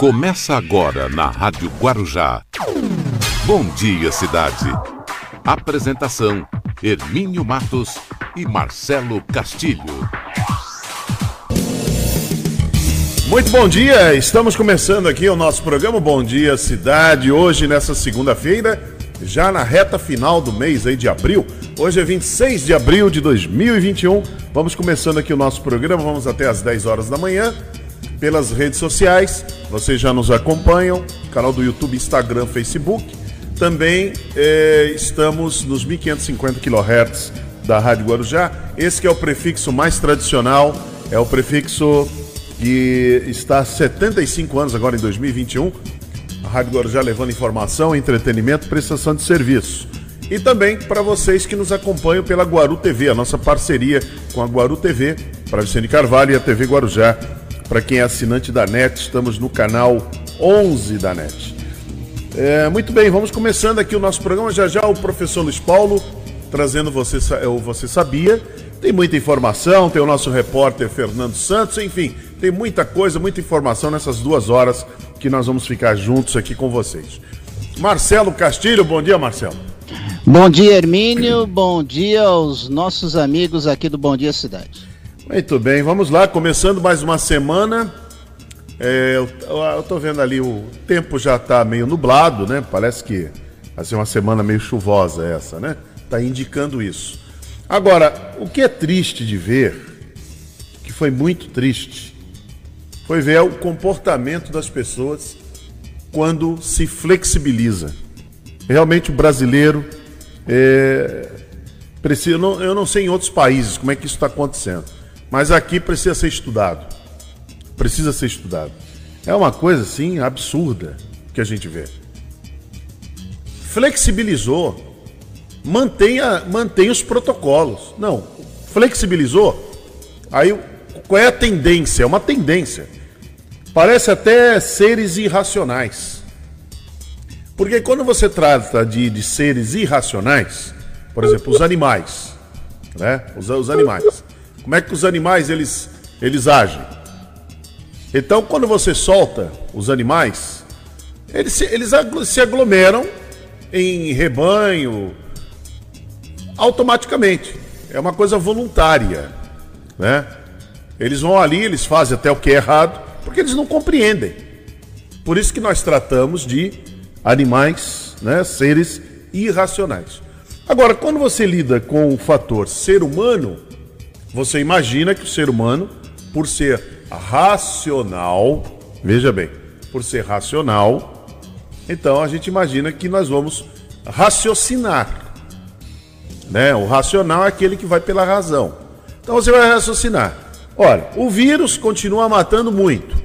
Começa agora na Rádio Guarujá. Bom dia, cidade. Apresentação: Hermínio Matos e Marcelo Castilho. Muito bom dia, estamos começando aqui o nosso programa Bom Dia Cidade, hoje nessa segunda-feira, já na reta final do mês aí de abril. Hoje é 26 de abril de 2021. Vamos começando aqui o nosso programa, vamos até às 10 horas da manhã pelas redes sociais. Vocês já nos acompanham, canal do YouTube, Instagram, Facebook. Também eh, estamos nos 1550 kHz da Rádio Guarujá. Esse é o prefixo mais tradicional, é o prefixo que está há 75 anos agora em 2021. A Rádio Guarujá levando informação, entretenimento, prestação de serviço. E também para vocês que nos acompanham pela Guaru TV, a nossa parceria com a Guaru TV, para Vicente Carvalho e a TV Guarujá para quem é assinante da NET, estamos no canal 11 da NET. É, muito bem, vamos começando aqui o nosso programa. Já já o professor Luiz Paulo trazendo Você, você Sabia. Tem muita informação, tem o nosso repórter Fernando Santos, enfim, tem muita coisa, muita informação nessas duas horas que nós vamos ficar juntos aqui com vocês. Marcelo Castilho, bom dia, Marcelo. Bom dia, Hermínio. Bom dia aos nossos amigos aqui do Bom Dia Cidade. Muito bem, vamos lá, começando mais uma semana. É, eu, tô vendo ali, o tempo já está meio nublado, né? Parece que vai ser uma semana meio chuvosa essa, né? Tá indicando isso. Agora, o que é triste de ver, que foi muito triste, foi ver o comportamento das pessoas quando se flexibiliza. Realmente o brasileiro é, precisa, eu não, eu não sei em outros países como é que isso está acontecendo. Mas aqui precisa ser estudado. Precisa ser estudado. É uma coisa assim absurda que a gente vê. Flexibilizou. Mantenha, mantenha os protocolos. Não, flexibilizou. Aí qual é a tendência? É uma tendência. Parece até seres irracionais. Porque quando você trata de, de seres irracionais, por exemplo, os animais, né? Os, os animais. Como é que os animais eles, eles agem? Então, quando você solta os animais, eles se, eles se aglomeram em rebanho automaticamente. É uma coisa voluntária, né? Eles vão ali, eles fazem até o que é errado, porque eles não compreendem. Por isso que nós tratamos de animais, né, seres irracionais. Agora, quando você lida com o fator ser humano, você imagina que o ser humano, por ser racional, veja bem, por ser racional, então a gente imagina que nós vamos raciocinar. Né? O racional é aquele que vai pela razão. Então você vai raciocinar. Olha, o vírus continua matando muito.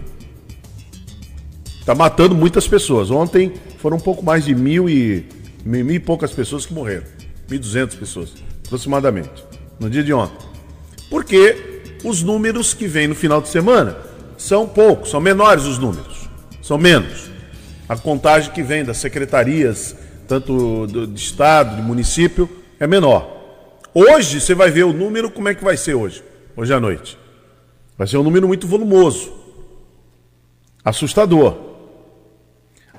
Está matando muitas pessoas. Ontem foram um pouco mais de mil e, mil e poucas pessoas que morreram. 1.200 pessoas, aproximadamente, no dia de ontem porque os números que vêm no final de semana são poucos, são menores os números, são menos. A contagem que vem das secretarias, tanto do, de estado, de município, é menor. Hoje você vai ver o número, como é que vai ser hoje? Hoje à noite. Vai ser um número muito volumoso. Assustador.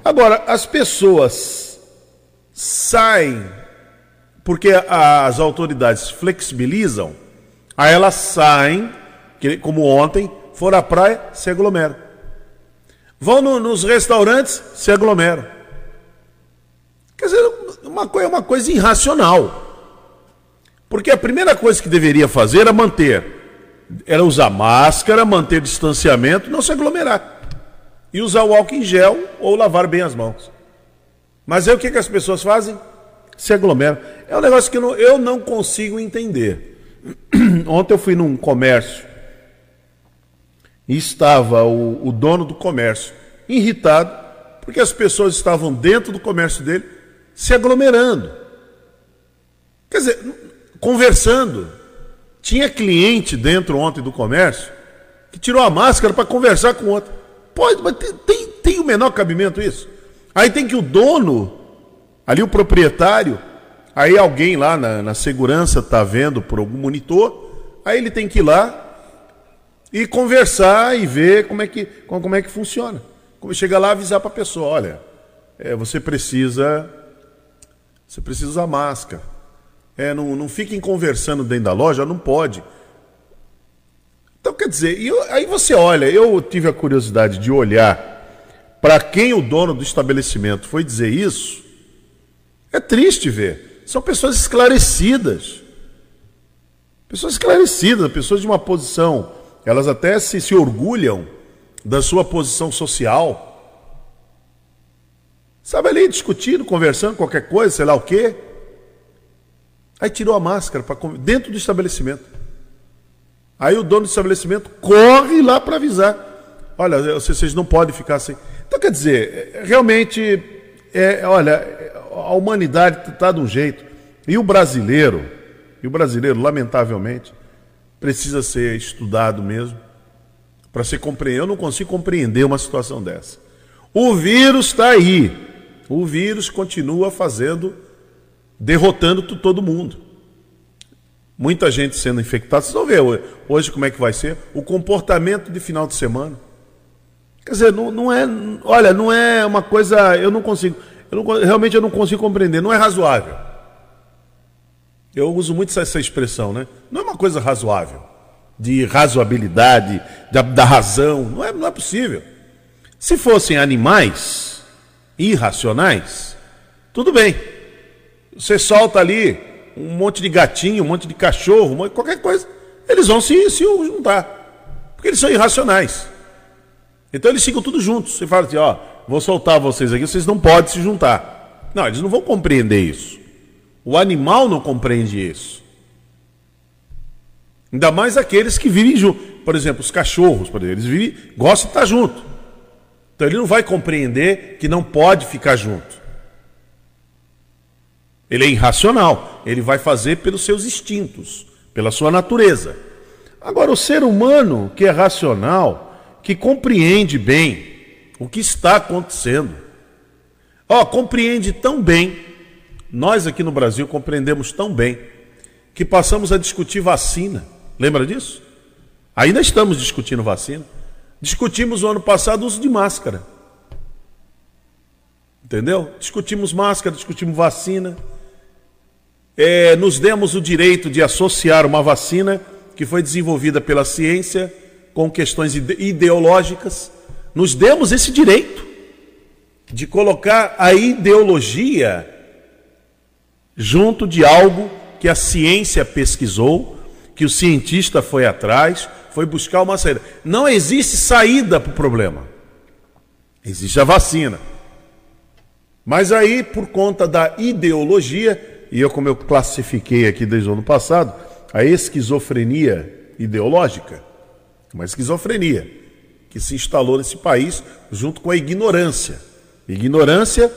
Agora, as pessoas saem porque as autoridades flexibilizam Aí elas saem, como ontem, foram à praia, se aglomeram. Vão no, nos restaurantes, se aglomeram. Quer dizer, uma, é uma coisa irracional. Porque a primeira coisa que deveria fazer era manter, era usar máscara, manter distanciamento, não se aglomerar. E usar o álcool em gel ou lavar bem as mãos. Mas aí o que, que as pessoas fazem? Se aglomeram. É um negócio que eu não, eu não consigo entender. Ontem eu fui num comércio e estava o, o dono do comércio irritado porque as pessoas estavam dentro do comércio dele se aglomerando. Quer dizer, conversando. Tinha cliente dentro ontem do comércio que tirou a máscara para conversar com outro. Pode, mas tem, tem, tem o menor cabimento isso? Aí tem que o dono, ali o proprietário, Aí alguém lá na, na segurança está vendo por algum monitor, aí ele tem que ir lá e conversar e ver como é que, como é que funciona. chega lá avisar para a pessoa, olha, é, você precisa você precisa usar máscara. É, não, não fiquem conversando dentro da loja, não pode. Então, quer dizer, eu, aí você olha, eu tive a curiosidade de olhar para quem o dono do estabelecimento foi dizer isso. É triste ver. São pessoas esclarecidas. Pessoas esclarecidas, pessoas de uma posição, elas até se, se orgulham da sua posição social. Sabe ali discutindo, conversando, qualquer coisa, sei lá o quê. Aí tirou a máscara pra, dentro do estabelecimento. Aí o dono do estabelecimento corre lá para avisar. Olha, vocês não podem ficar assim. Então, quer dizer, realmente, é, olha, a humanidade está de um jeito. E o brasileiro, e o brasileiro, lamentavelmente, precisa ser estudado mesmo para ser compreendido. Eu não consigo compreender uma situação dessa. O vírus está aí. O vírus continua fazendo, derrotando todo mundo. Muita gente sendo infectada. Vocês vão ver hoje como é que vai ser o comportamento de final de semana. Quer dizer, não, não é. Olha, não é uma coisa. Eu não consigo. Eu não, realmente eu não consigo compreender. Não é razoável. Eu uso muito essa, expressão, né? Não é uma coisa razoável. De razoabilidade, da, da razão. Não é, não é possível. Se fossem animais irracionais, tudo bem. Você solta ali um monte de gatinho, um monte de cachorro, qualquer coisa, eles vão se, se juntar. Porque eles são irracionais. Então eles ficam tudo juntos. Você fala assim, ó, vou soltar vocês aqui, vocês não podem se juntar. Não, eles não vão compreender isso. O animal não compreende isso. Ainda mais aqueles que vivem juntos. Por exemplo, os cachorros, por exemplo, eles vivem, gostam de estar junto. Então ele não vai compreender que não pode ficar junto. Ele é irracional. Ele vai fazer pelos seus instintos, pela sua natureza. Agora, o ser humano que é racional, que compreende bem o que está acontecendo, ó, compreende tão bem, nós aqui no Brasil compreendemos tão bem, que passamos a discutir vacina. Lembra disso? Ainda estamos discutindo vacina. Discutimos o ano passado o uso de máscara. Entendeu? Discutimos máscara, discutimos vacina é, nos demos o direito de associar uma vacina que foi desenvolvida pela ciência com questões ideológicas, nos demos esse direito de colocar a ideologia junto de algo que a ciência pesquisou, que o cientista foi atrás, foi buscar uma saída. Não existe saída para o problema. Existe a vacina. Mas aí, por conta da ideologia, e eu, como eu classifiquei aqui desde o ano passado, a esquizofrenia ideológica, uma esquizofrenia que se instalou nesse país junto com a ignorância. Ignorância,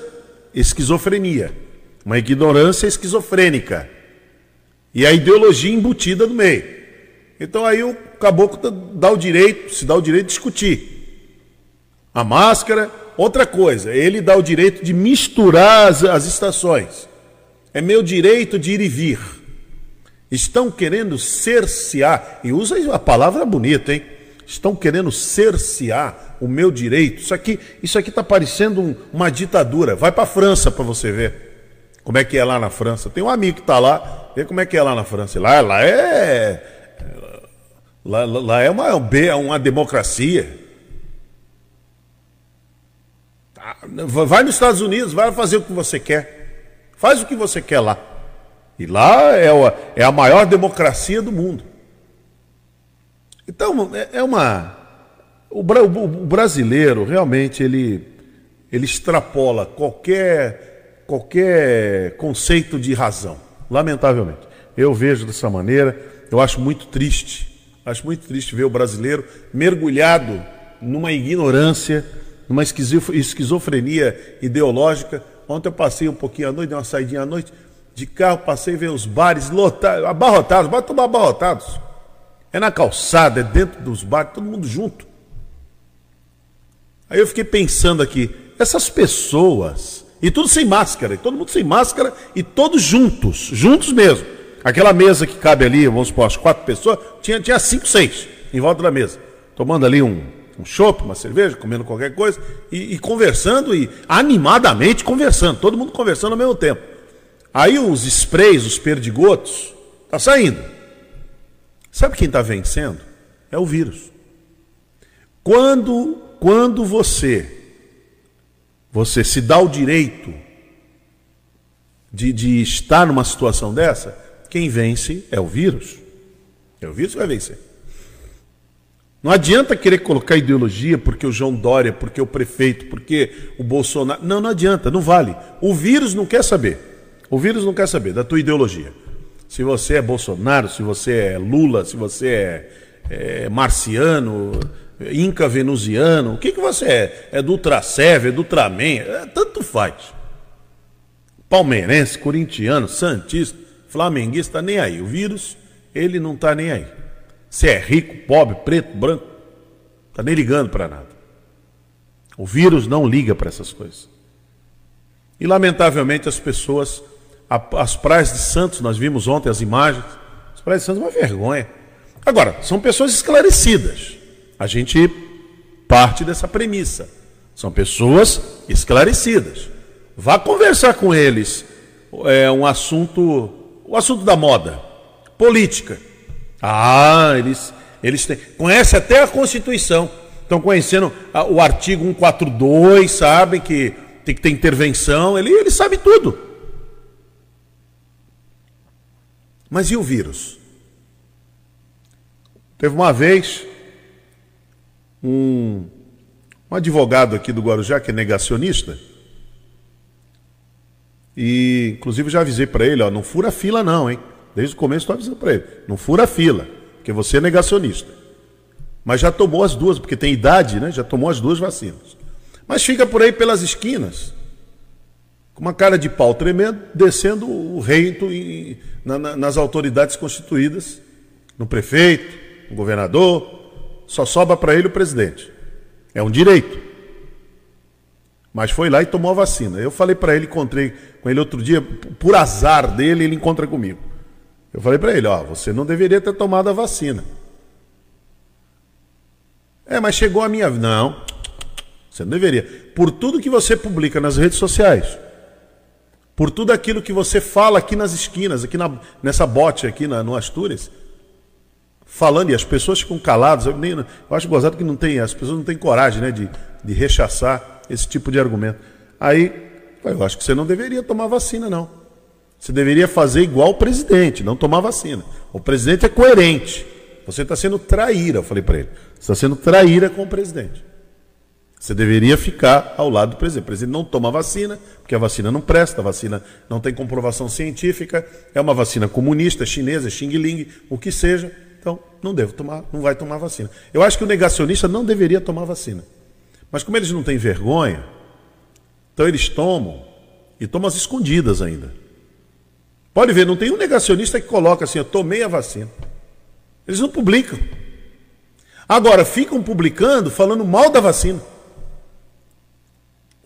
esquizofrenia. Uma ignorância esquizofrênica. E a ideologia embutida no meio. Então aí o caboclo dá o direito, se dá o direito de discutir. A máscara, outra coisa, ele dá o direito de misturar as, as estações. É meu direito de ir e vir. Estão querendo cercear, e usa a palavra bonita, hein? Estão querendo cercear o meu direito. Isso aqui isso aqui está parecendo um, uma ditadura. Vai para a França para você ver como é que é lá na França. Tem um amigo que está lá, vê como é que é lá na França. Lá, lá é. Lá, lá é uma, uma democracia. Tá, vai nos Estados Unidos, vai fazer o que você quer. Faz o que você quer lá. E lá é, é a maior democracia do mundo. Então, é, é uma. O, brasileiro realmente ele, ele extrapola qualquer, qualquer conceito de razão, lamentavelmente. Eu vejo dessa maneira, eu acho muito triste, acho muito triste ver o brasileiro mergulhado numa ignorância, numa esquizofrenia ideológica, Ontem eu passei um pouquinho à noite, dei uma saidinha à noite, de carro, passei ver os bares lotados, abarrotados, bora tomar abarrotados. É na calçada, é dentro dos bares, todo mundo junto. Aí eu fiquei pensando aqui, essas pessoas, e tudo sem máscara, e todo mundo sem máscara, e todos juntos, juntos mesmo. Aquela mesa que cabe ali, vamos supor, as quatro pessoas, tinha, tinha cinco, seis em volta da mesa, tomando ali um, um chopp, uma cerveja, comendo qualquer coisa, e, e, conversando, e animadamente conversando, todo mundo conversando ao mesmo tempo. Aí os sprays, os perdigotos, tá saindo. Sabe quem está vencendo? É o vírus. Quando, quando você, você se dá o direito de, de estar numa situação dessa, quem vence é o vírus. É o vírus que vai vencer. Não adianta querer colocar ideologia porque o João Dória, porque o prefeito, porque o Bolsonaro. Não, não adianta, não vale. O vírus não quer saber. O vírus não quer saber da tua ideologia. Se você é Bolsonaro, se você é Lula, se você é, é marciano, inca venusiano, o que, que você é? É do Ultrasev, é do Ultraman, é, tanto faz. Palmeirense, corintiano, santista, flamenguista, nem aí. O vírus, ele não está nem aí. Se é rico, pobre, preto, branco, está nem ligando para nada. O vírus não liga para essas coisas. E lamentavelmente as pessoas, as praias de Santos, nós vimos ontem as imagens, as praias de Santos é uma vergonha. Agora, são pessoas esclarecidas. A gente parte dessa premissa. São pessoas esclarecidas. Vá conversar com eles. É um assunto, o assunto da moda, política. Ah, eles, eles têm, conhecem até a Constituição. Estão conhecendo o artigo 142, sabem que tem que ter intervenção. Ele, ele sabe tudo. Mas e o vírus? Teve uma vez um, um advogado aqui do Guarujá, que é negacionista, e inclusive já avisei para ele, ó, não fura fila não, hein? Desde o começo estou avisando para ele. Não fura fila, porque você é negacionista. Mas já tomou as duas, porque tem idade, né? Já tomou as duas vacinas. Mas fica por aí pelas esquinas, com uma cara de pau tremendo, descendo o reito em, na, na, nas autoridades constituídas, no prefeito, no governador, só sobra para ele o presidente. É um direito. Mas foi lá e tomou a vacina. Eu falei para ele, encontrei com ele outro dia, por azar dele, ele encontra comigo. Eu falei para ele, ó, você não deveria ter tomado a vacina. É, mas chegou a minha. Não, você não deveria. Por tudo que você publica nas redes sociais, por tudo aquilo que você fala aqui nas esquinas, aqui na, nessa bote aqui na, no Astúrias, falando, e as pessoas ficam caladas. Eu, nem, eu acho gozado que não tem, as pessoas não têm coragem né, de, de rechaçar esse tipo de argumento. Aí, eu acho que você não deveria tomar vacina, não. Você deveria fazer igual o presidente, não tomar vacina. O presidente é coerente. Você está sendo traíra, eu falei para ele. Você está sendo traíra com o presidente. Você deveria ficar ao lado do presidente. O presidente não toma vacina, porque a vacina não presta, a vacina não tem comprovação científica, é uma vacina comunista, chinesa, xing ling, o que seja. Então, não deve tomar, não vai tomar vacina. Eu acho que o negacionista não deveria tomar vacina. Mas como eles não têm vergonha, então eles tomam e tomam as escondidas ainda. Pode ver, não tem um negacionista que coloca assim, eu tomei a vacina. Eles não publicam. Agora, ficam publicando falando mal da vacina.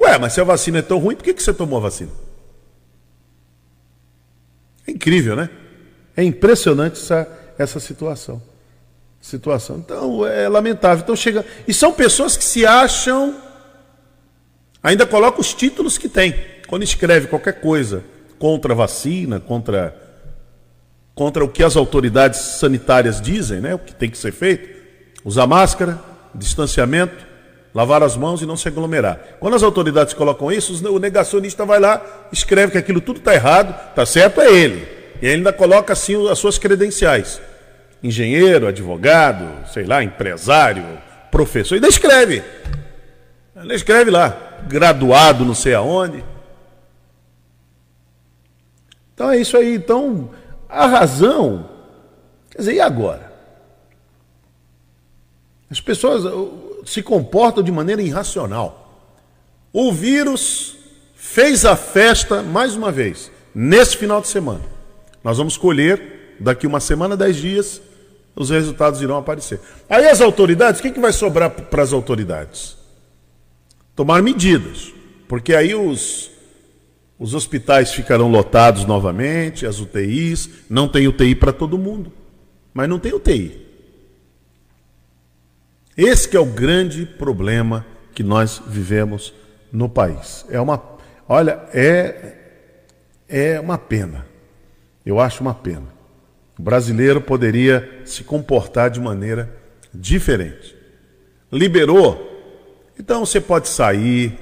Ué, mas se a vacina é tão ruim, por que, que você tomou a vacina? É incrível, né? É impressionante essa, essa situação. Situação. Então, é lamentável. Então chega. E são pessoas que se acham. Ainda colocam os títulos que tem. Quando escreve qualquer coisa contra a vacina, contra, contra o que as autoridades sanitárias dizem, né, o que tem que ser feito, usar máscara, distanciamento, lavar as mãos e não se aglomerar. Quando as autoridades colocam isso, o negacionista vai lá, escreve que aquilo tudo está errado, está certo é ele. E ainda coloca assim as suas credenciais. Engenheiro, advogado, sei lá, empresário, professor, e ainda escreve. Ele escreve lá, graduado não sei aonde. Então é isso aí. Então, a razão. Quer dizer, e agora? As pessoas se comportam de maneira irracional. O vírus fez a festa mais uma vez, nesse final de semana. Nós vamos colher, daqui uma semana, dez dias, os resultados irão aparecer. Aí as autoridades, o que, que vai sobrar para as autoridades? Tomar medidas. Porque aí os, os hospitais ficarão lotados novamente, as UTIs, não tem UTI para todo mundo, mas não tem UTI. Esse é o grande problema que nós vivemos no país. É uma, olha, é é uma pena. Eu acho uma pena. O brasileiro poderia se comportar de maneira diferente. Liberou, então você pode sair,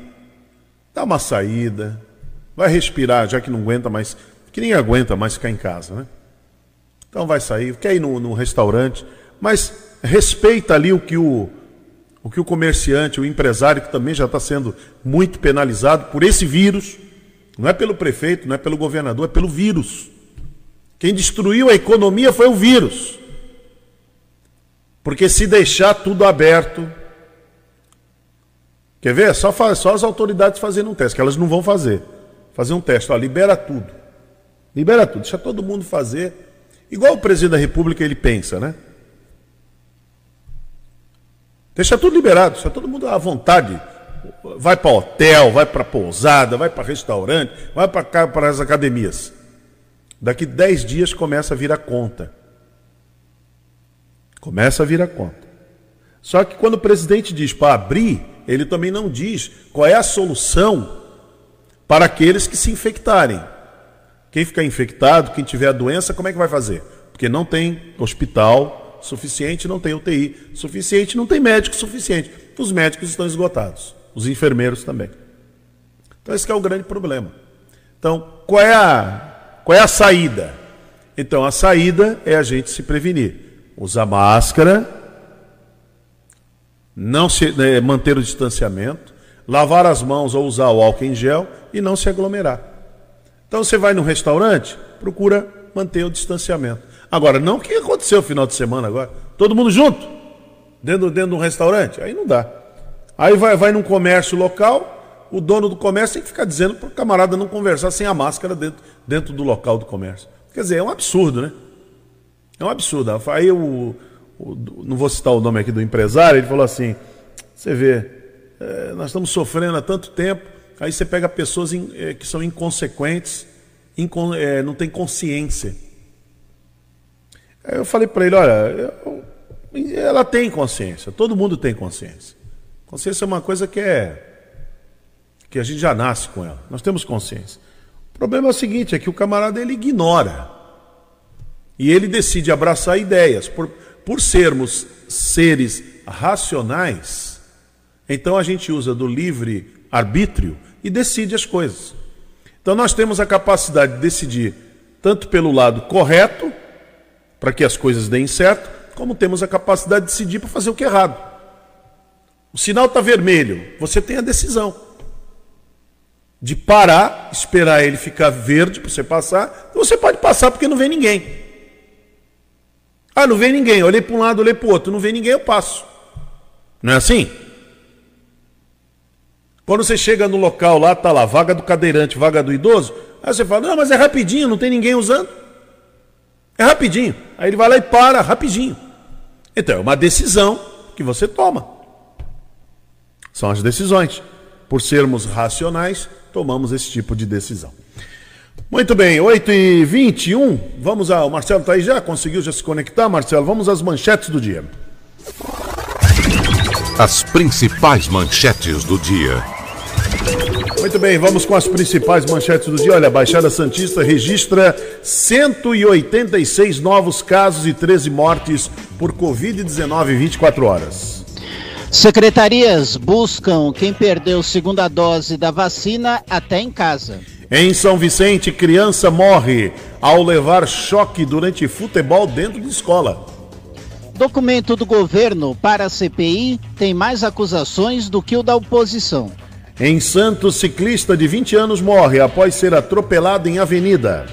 dar uma saída, vai respirar, já que não aguenta mais, que nem aguenta mais ficar em casa, né? Então vai sair, quer ir no restaurante, mas respeita ali o que o, o que o comerciante, o empresário, que também já está sendo muito penalizado por esse vírus, não é pelo prefeito, não é pelo governador, é pelo vírus. Quem destruiu a economia foi o vírus. Porque se deixar tudo aberto. Quer ver? Só, só as autoridades fazendo um teste, que elas não vão fazer. Fazer um teste, ó, libera tudo. Libera tudo, deixa todo mundo fazer. Igual o presidente da República ele pensa, né? Deixa tudo liberado, deixa todo mundo à vontade. Vai para hotel, vai para pousada, vai para restaurante, vai para as academias. Daqui 10 dias começa a vir a conta. Começa a vir a conta. Só que quando o presidente diz para abrir, ele também não diz qual é a solução para aqueles que se infectarem. Quem ficar infectado, quem tiver a doença, como é que vai fazer? Porque não tem hospital suficiente, não tem UTI suficiente, não tem médico suficiente. Os médicos estão esgotados, os enfermeiros também. Então esse é o grande problema. Então, qual é a, qual é a saída? Então, a saída é a gente se prevenir. Usar máscara, não se, né, manter o distanciamento, lavar as mãos ou usar o álcool em gel e não se aglomerar. Então você vai no restaurante, procura manter o distanciamento. Agora, não o que aconteceu no final de semana agora. Todo mundo junto, dentro, dentro de um restaurante, aí não dá. Aí vai, vai num comércio local, o dono do comércio tem que ficar dizendo para o camarada não conversar sem a máscara dentro, dentro do local do comércio. Quer dizer, é um absurdo, né? É um absurdo. Aí o, o não vou citar o nome aqui do empresário, ele falou assim: você vê, é, nós estamos sofrendo há tanto tempo, aí você pega pessoas in, é, que são inconsequentes, incon, é, não têm consciência. Aí eu falei para ele: olha, ela tem consciência, todo mundo tem consciência. Consciência é uma coisa que é. que a gente já nasce com ela, nós temos consciência. O problema é o seguinte: é que o camarada ele ignora. E ele decide abraçar ideias. Por, por sermos seres racionais, então a gente usa do livre arbítrio e decide as coisas. Então nós temos a capacidade de decidir tanto pelo lado correto, para que as coisas deem certo, como temos a capacidade de decidir para fazer o que é errado. O sinal está vermelho, você tem a decisão de parar, esperar ele ficar verde para você passar. Você pode passar porque não vem ninguém. Ah, não vem ninguém. olhei para um lado, olhei para o outro. Não vem ninguém, eu passo. Não é assim? Quando você chega no local lá, tá lá, vaga do cadeirante, vaga do idoso, aí você fala, não, mas é rapidinho, não tem ninguém usando. É rapidinho. Aí ele vai lá e para, rapidinho. Então é uma decisão que você toma. São as decisões. Por sermos racionais, tomamos esse tipo de decisão. Muito bem, 8h21. Vamos ao. Marcelo está aí já? Conseguiu já se conectar, Marcelo? Vamos às manchetes do dia. As principais manchetes do dia. Muito bem, vamos com as principais manchetes do dia. Olha, a Baixada Santista registra 186 novos casos e 13 mortes por Covid-19 em 24 horas. Secretarias buscam quem perdeu segunda dose da vacina até em casa. Em São Vicente, criança morre ao levar choque durante futebol dentro de escola. Documento do governo para a CPI tem mais acusações do que o da oposição. Em Santos, ciclista de 20 anos morre após ser atropelado em avenida.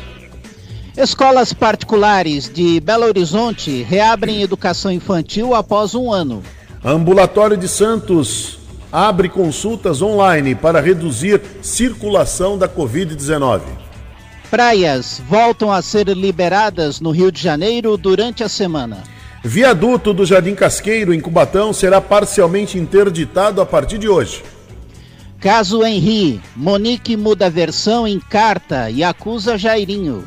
Escolas particulares de Belo Horizonte reabrem educação infantil após um ano. Ambulatório de Santos abre consultas online para reduzir circulação da Covid-19. Praias voltam a ser liberadas no Rio de Janeiro durante a semana. Viaduto do Jardim Casqueiro, em Cubatão, será parcialmente interditado a partir de hoje. Caso Henri, Monique muda versão em carta e acusa Jairinho.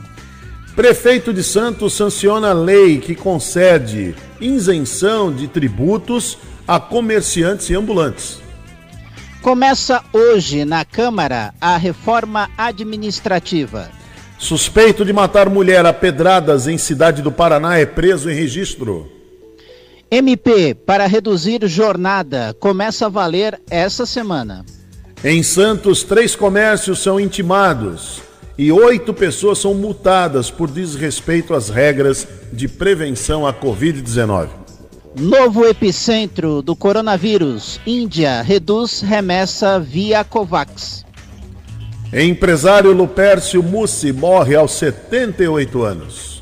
Prefeito de Santos sanciona a lei que concede isenção de tributos a comerciantes e ambulantes. Começa hoje na Câmara a reforma administrativa. Suspeito de matar mulher a pedradas em cidade do Paraná é preso em registro. MP para reduzir jornada começa a valer essa semana. Em Santos, três comércios são intimados e oito pessoas são multadas por desrespeito às regras de prevenção à Covid-19. Novo epicentro do coronavírus. Índia reduz remessa via COVAX. Empresário Lupércio Mussi morre aos 78 anos.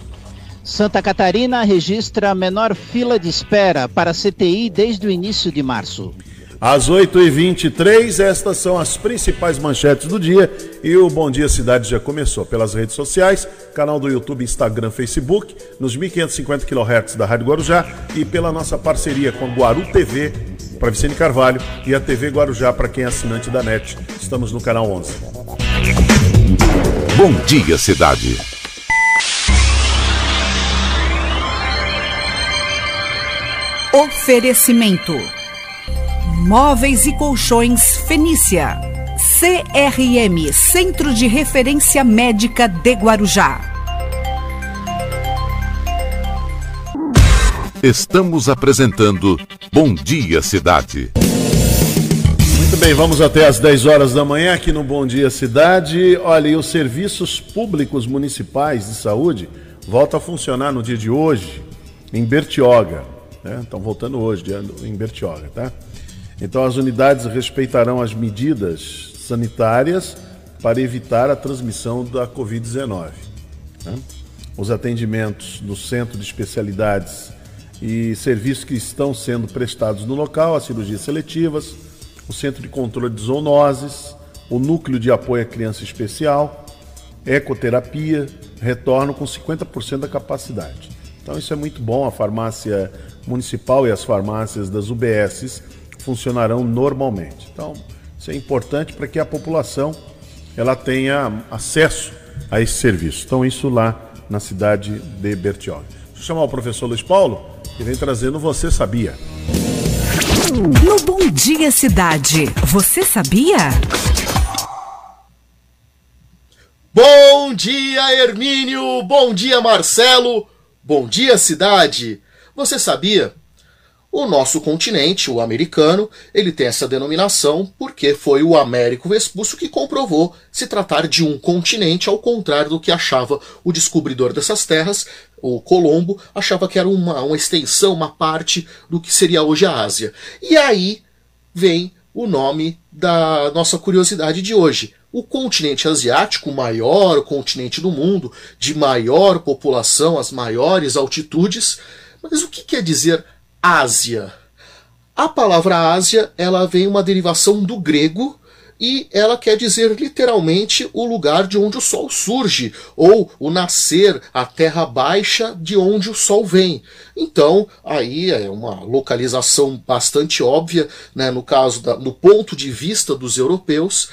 Santa Catarina registra a menor fila de espera para CTI desde o início de março. Às 8h23, estas são as principais manchetes do dia e o Bom Dia Cidade já começou pelas redes sociais, canal do YouTube, Instagram, Facebook, nos 1550 kHz da Rádio Guarujá e pela nossa parceria com a Guaru TV para Vicente Carvalho e a TV Guarujá para quem é assinante da NET. Estamos no canal 11. Bom Dia Cidade. Oferecimento Móveis e Colchões Fenícia. CRM Centro de Referência Médica de Guarujá. Estamos apresentando Bom Dia Cidade. Muito bem, vamos até às 10 horas da manhã aqui no Bom Dia Cidade. Olha, e os serviços públicos municipais de saúde voltam a funcionar no dia de hoje em Bertioga. Né? Estão voltando hoje em Bertioga, tá? Então, as unidades respeitarão as medidas sanitárias para evitar a transmissão da Covid-19. Né? Os atendimentos no centro de especialidades e serviços que estão sendo prestados no local, as cirurgias seletivas, o centro de controle de zoonoses, o núcleo de apoio à criança especial, ecoterapia, retornam com 50% da capacidade. Então isso é muito bom, a farmácia municipal e as farmácias das UBSs funcionarão normalmente. Então, isso é importante para que a população ela tenha acesso a esse serviço. Então, isso lá na cidade de Bertioga. Deixa eu chamar o professor Luiz Paulo, que vem trazendo Você Sabia. No Bom Dia Cidade, você sabia? Bom dia, Hermínio! Bom dia, Marcelo! Bom dia, cidade! Você sabia o nosso continente, o americano, ele tem essa denominação porque foi o Américo Vespúcio que comprovou se tratar de um continente, ao contrário do que achava o descobridor dessas terras, o Colombo, achava que era uma, uma extensão, uma parte do que seria hoje a Ásia. E aí vem o nome da nossa curiosidade de hoje. O continente asiático, o maior continente do mundo, de maior população, as maiores altitudes. Mas o que quer dizer Ásia. A palavra Ásia, ela vem uma derivação do grego e ela quer dizer literalmente o lugar de onde o sol surge, ou o nascer, a terra baixa de onde o sol vem. Então, aí é uma localização bastante óbvia, né? no caso, da, no ponto de vista dos europeus,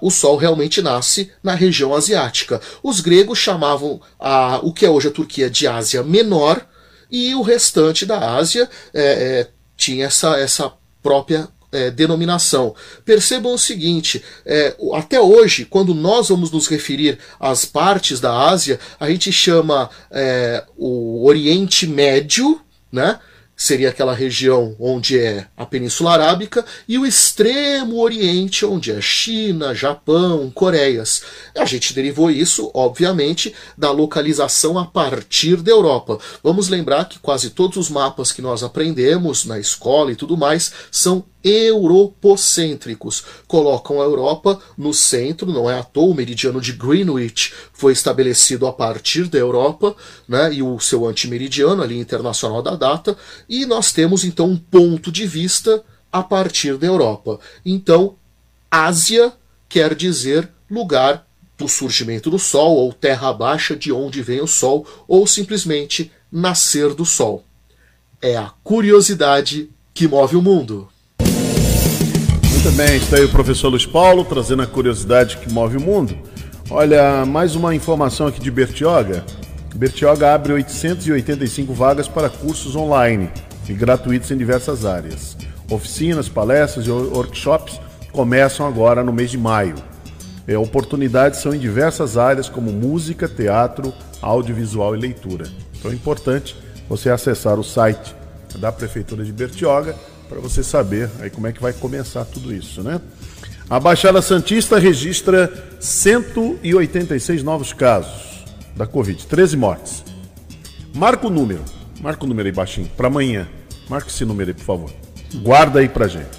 o sol realmente nasce na região asiática. Os gregos chamavam a, o que é hoje a Turquia de Ásia Menor, e o restante da Ásia é, é, tinha essa, essa própria é, denominação. Percebam o seguinte: é, até hoje, quando nós vamos nos referir às partes da Ásia, a gente chama é, o Oriente Médio, né? Seria aquela região onde é a Península Arábica, e o extremo Oriente, onde é China, Japão, Coreias. A gente derivou isso, obviamente, da localização a partir da Europa. Vamos lembrar que quase todos os mapas que nós aprendemos na escola e tudo mais são europocêntricos. Colocam a Europa no centro, não é à toa, o meridiano de Greenwich foi estabelecido a partir da Europa, né, e o seu antimeridiano, ali internacional da data, e nós temos então um ponto de vista a partir da Europa. Então, Ásia quer dizer lugar do surgimento do Sol, ou terra baixa de onde vem o Sol, ou simplesmente nascer do Sol. É a curiosidade que move o mundo. Muito bem, está aí o professor Luiz Paulo trazendo a curiosidade que move o mundo. Olha, mais uma informação aqui de Bertioga. Bertioga abre 885 vagas para cursos online e gratuitos em diversas áreas. Oficinas, palestras e workshops começam agora no mês de maio. É, oportunidades são em diversas áreas, como música, teatro, audiovisual e leitura. Então é importante você acessar o site da Prefeitura de Bertioga para você saber aí como é que vai começar tudo isso, né? A Baixada Santista registra 186 novos casos da Covid, 13 mortes. Marca o número, marca o número aí baixinho, para amanhã. Marca esse número aí, por favor. Guarda aí pra gente.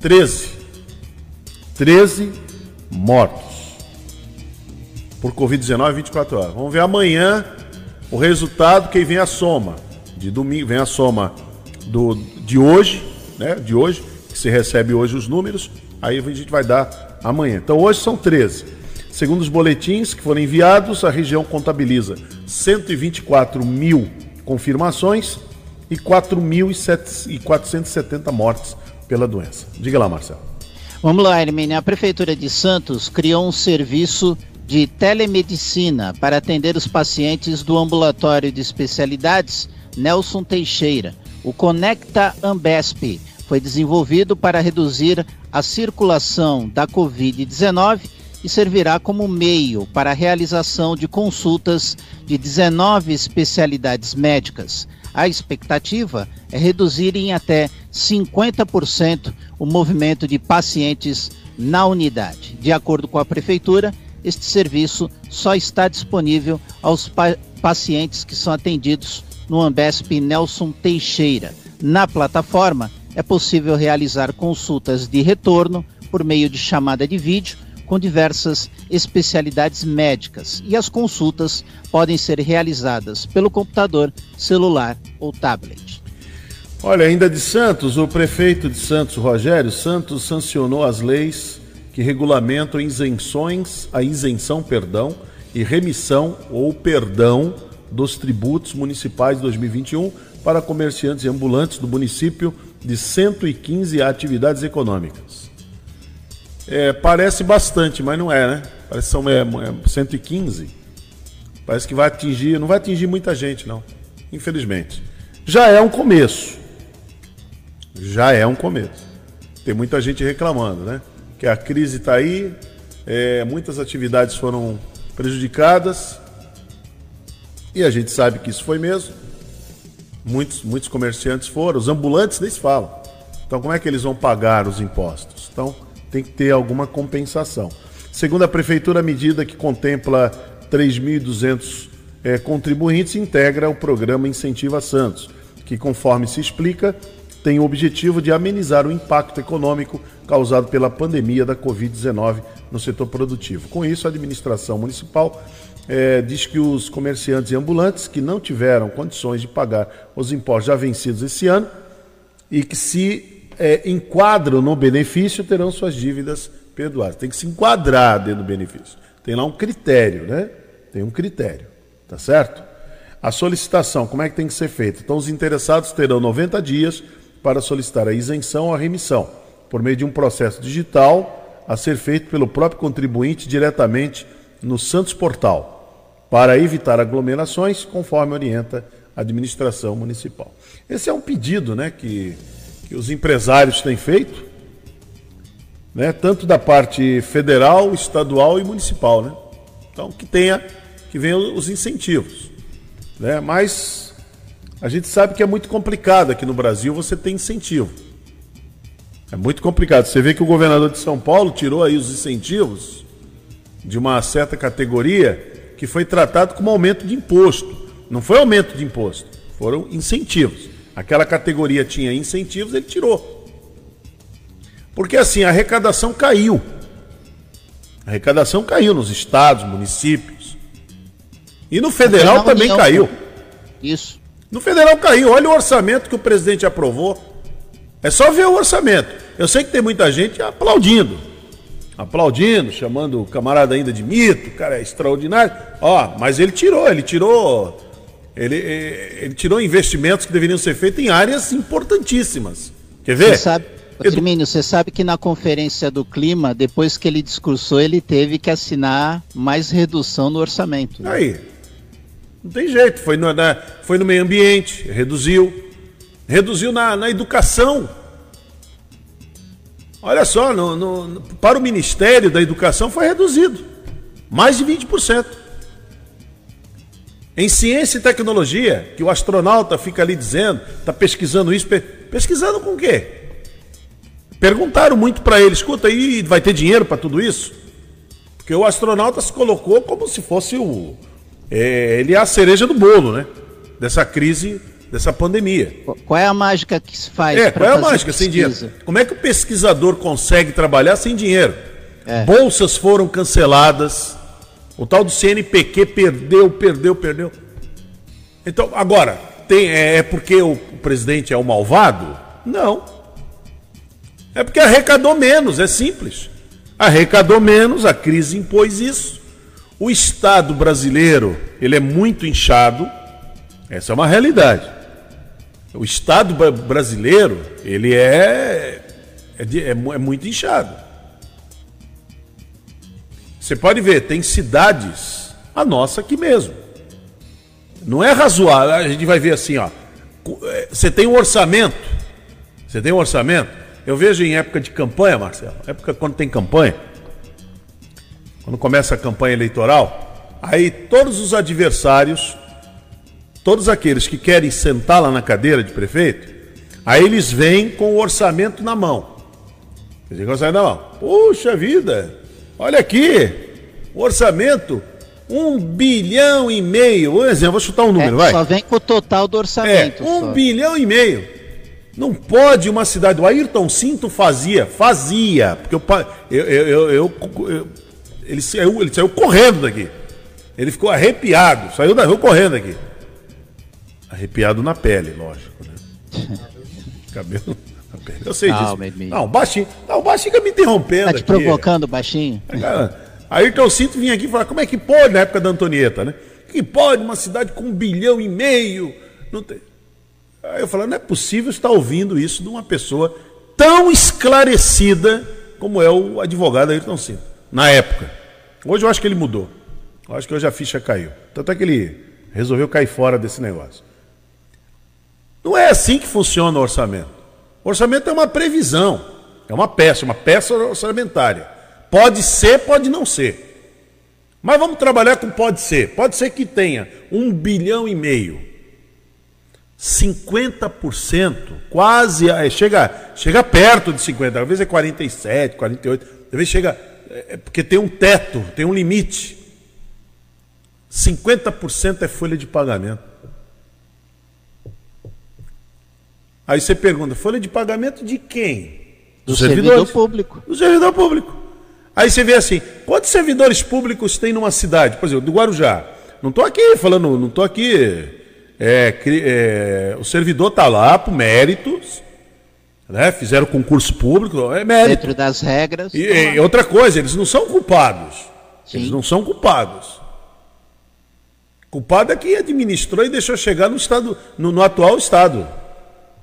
13. 13 mortos por Covid-19 24 horas. Vamos ver amanhã o resultado, quem vem a soma. De domingo, vem a soma do, de hoje, né? De hoje, que se recebe hoje os números, aí a gente vai dar amanhã. Então hoje são 13. Segundo os boletins que foram enviados, a região contabiliza 124 mil confirmações e 4.470 mortes pela doença. Diga lá, Marcelo. Vamos lá, Hermínia. A Prefeitura de Santos criou um serviço de telemedicina para atender os pacientes do ambulatório de especialidades Nelson Teixeira. O Conecta Ambesp foi desenvolvido para reduzir a circulação da Covid-19 e servirá como meio para a realização de consultas de 19 especialidades médicas. A expectativa é reduzir em até 50% o movimento de pacientes na unidade. De acordo com a Prefeitura, este serviço só está disponível aos pa pacientes que são atendidos no Ambesp Nelson Teixeira. Na plataforma, é possível realizar consultas de retorno por meio de chamada de vídeo com diversas especialidades médicas e as consultas podem ser realizadas pelo computador, celular ou tablet. Olha, ainda de Santos, o prefeito de Santos, Rogério Santos, sancionou as leis que regulamentam isenções, a isenção, perdão, e remissão ou perdão dos tributos municipais de 2021 para comerciantes e ambulantes do município de 115 atividades econômicas. É, parece bastante, mas não é, né? Parece que são é, é 115. Parece que vai atingir, não vai atingir muita gente, não. Infelizmente. Já é um começo. Já é um começo. Tem muita gente reclamando, né? que a crise está aí, é, muitas atividades foram prejudicadas e a gente sabe que isso foi mesmo. Muitos, muitos comerciantes foram, os ambulantes nem se falam. Então, como é que eles vão pagar os impostos? Então, tem que ter alguma compensação. Segundo a Prefeitura, a medida que contempla 3.200 é, contribuintes integra o programa Incentiva Santos, que, conforme se explica, tem o objetivo de amenizar o impacto econômico causado pela pandemia da Covid-19 no setor produtivo. Com isso, a administração municipal é, diz que os comerciantes e ambulantes que não tiveram condições de pagar os impostos já vencidos esse ano e que se é, enquadram no benefício terão suas dívidas perdoadas. Tem que se enquadrar dentro do benefício. Tem lá um critério, né? Tem um critério, tá certo? A solicitação, como é que tem que ser feita? Então, os interessados terão 90 dias para solicitar a isenção ou a remissão, por meio de um processo digital a ser feito pelo próprio contribuinte diretamente no Santos Portal, para evitar aglomerações, conforme orienta a administração municipal. Esse é um pedido né, que, que os empresários têm feito, né, tanto da parte federal, estadual e municipal. Né? Então, que tenha, que venham os incentivos. Né? Mas a gente sabe que é muito complicado aqui no Brasil você ter incentivo. É muito complicado. Você vê que o governador de São Paulo tirou aí os incentivos de uma certa categoria que foi tratado como aumento de imposto. Não foi aumento de imposto, foram incentivos. Aquela categoria tinha incentivos, ele tirou. Porque assim, a arrecadação caiu. A arrecadação caiu nos estados, municípios. E no federal também caiu. Isso. No federal caiu. Olha o orçamento que o presidente aprovou. É só ver o orçamento. Eu sei que tem muita gente aplaudindo. Aplaudindo, chamando o camarada ainda de mito, o cara é extraordinário. Ó, mas ele tirou, ele tirou. Ele, ele tirou investimentos que deveriam ser feitos em áreas importantíssimas. Quer ver? Você sabe, Firmino, você sabe que na conferência do clima, depois que ele discursou, ele teve que assinar mais redução no orçamento. Né? Aí, não tem jeito, foi no, na, foi no meio ambiente, reduziu. Reduziu na, na educação. Olha só, no, no, para o Ministério da Educação foi reduzido. Mais de 20%. Em ciência e tecnologia, que o astronauta fica ali dizendo, está pesquisando isso, pe pesquisando com o quê? Perguntaram muito para ele, escuta aí, vai ter dinheiro para tudo isso? Porque o astronauta se colocou como se fosse o. É, ele é a cereja do bolo, né? Dessa crise, dessa pandemia. Qual é a mágica que se faz? É, qual é a mágica pesquisa? sem dinheiro? Como é que o pesquisador consegue trabalhar sem dinheiro? É. Bolsas foram canceladas. O tal do CNPq perdeu, perdeu, perdeu. Então, agora, tem, é, é porque o, o presidente é o malvado? Não. É porque arrecadou menos, é simples. Arrecadou menos, a crise impôs isso. O Estado brasileiro, ele é muito inchado, essa é uma realidade. O Estado brasileiro, ele é, é, é, é muito inchado. Você pode ver, tem cidades, a nossa aqui mesmo. Não é razoável, a gente vai ver assim, ó. É, você tem um orçamento, você tem um orçamento, eu vejo em época de campanha, Marcelo, época quando tem campanha, quando começa a campanha eleitoral, aí todos os adversários, todos aqueles que querem sentar lá na cadeira de prefeito, aí eles vêm com o orçamento na mão. Eles orçamento na mão. Puxa vida, olha aqui, o orçamento um bilhão e meio. Por exemplo, vou chutar um número, é, vai. Só vem com o total do orçamento. É, um só. bilhão e meio. Não pode uma cidade. O Ayrton Cinto fazia, fazia. Porque eu, eu, eu, eu, ele, saiu, ele saiu correndo daqui. Ele ficou arrepiado, saiu da rua correndo aqui. Arrepiado na pele, lógico, né? Cabelo na pele. Eu sei disso. Não, baixinho. Não, o baixinho fica me interrompendo. Tá te aqui. provocando, baixinho? Ayrton Cinto vinha aqui e falava, como é que pode, na época da Antonieta, né? Que pode uma cidade com um bilhão e meio? Não tem. Aí eu falo, não é possível estar ouvindo isso de uma pessoa tão esclarecida como é o advogado Ayrton Senna, na época. Hoje eu acho que ele mudou. Eu acho que hoje a ficha caiu. Tanto é que ele resolveu cair fora desse negócio. Não é assim que funciona o orçamento. O orçamento é uma previsão, é uma peça, uma peça orçamentária. Pode ser, pode não ser. Mas vamos trabalhar com pode ser. Pode ser que tenha um bilhão e meio. 50%, quase, é, chega, chega perto de 50%, às vezes é 47%, 48%, às vezes chega, é, é, porque tem um teto, tem um limite. 50% é folha de pagamento. Aí você pergunta, folha de pagamento de quem? Do servidor público. Do servidor público. Aí você vê assim, quantos servidores públicos tem numa cidade? Por exemplo, do Guarujá. Não estou aqui falando, não estou aqui é, é, o servidor está lá por méritos, né? fizeram concurso público, é mérito. Dentro das regras. E, e, outra coisa, eles não são culpados. Sim. Eles não são culpados. Culpado é quem administrou e deixou chegar no estado, no, no atual estado,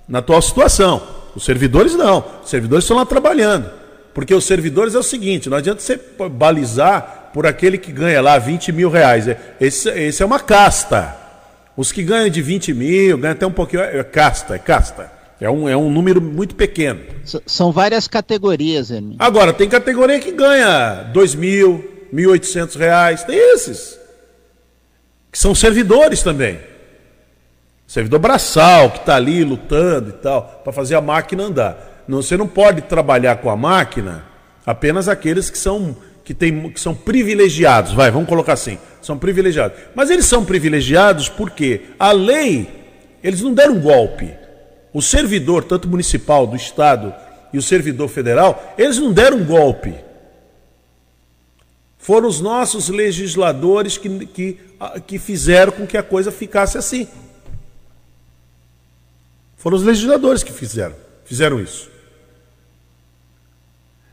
na atual situação. Os servidores não. Os servidores estão lá trabalhando. Porque os servidores é o seguinte: não adianta você balizar por aquele que ganha lá 20 mil reais. Esse, esse é uma casta. Os que ganham de 20 mil, ganham até um pouquinho. É casta, é casta. É um, é um número muito pequeno. São várias categorias, Hermínio. Agora, tem categoria que ganha 2 mil, 1.800 reais. Tem esses. Que são servidores também. Servidor braçal, que está ali lutando e tal, para fazer a máquina andar. Não, você não pode trabalhar com a máquina apenas aqueles que são que, tem, que são privilegiados, vai, vamos colocar assim, são privilegiados. Mas eles são privilegiados porque a lei, eles não deram um golpe. O servidor, tanto municipal, do Estado e o servidor federal, eles não deram um golpe. Foram os nossos legisladores que, que, que fizeram com que a coisa ficasse assim. Foram os legisladores que fizeram, fizeram isso.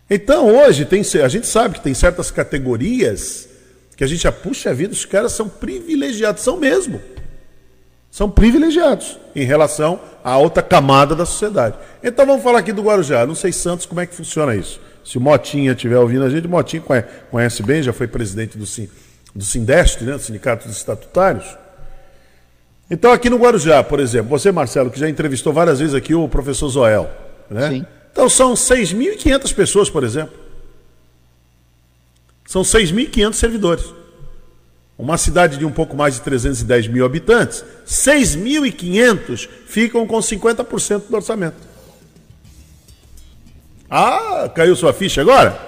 Então hoje tem, a gente sabe que tem certas categorias que a gente já puxa a vida, os caras são privilegiados, são mesmo. São privilegiados em relação à outra camada da sociedade. Então vamos falar aqui do Guarujá. Não sei, Santos, como é que funciona isso. Se o Motinha estiver ouvindo a gente, o Motinha conhece bem, já foi presidente do, do Sindeste, né, do Sindicato dos Estatutários. Então aqui no Guarujá, por exemplo, você, Marcelo, que já entrevistou várias vezes aqui o professor Zoel, né? Sim. Então são 6.500 pessoas, por exemplo. São 6.500 servidores. Uma cidade de um pouco mais de 310 mil habitantes, 6.500 ficam com 50% do orçamento. Ah, caiu sua ficha agora?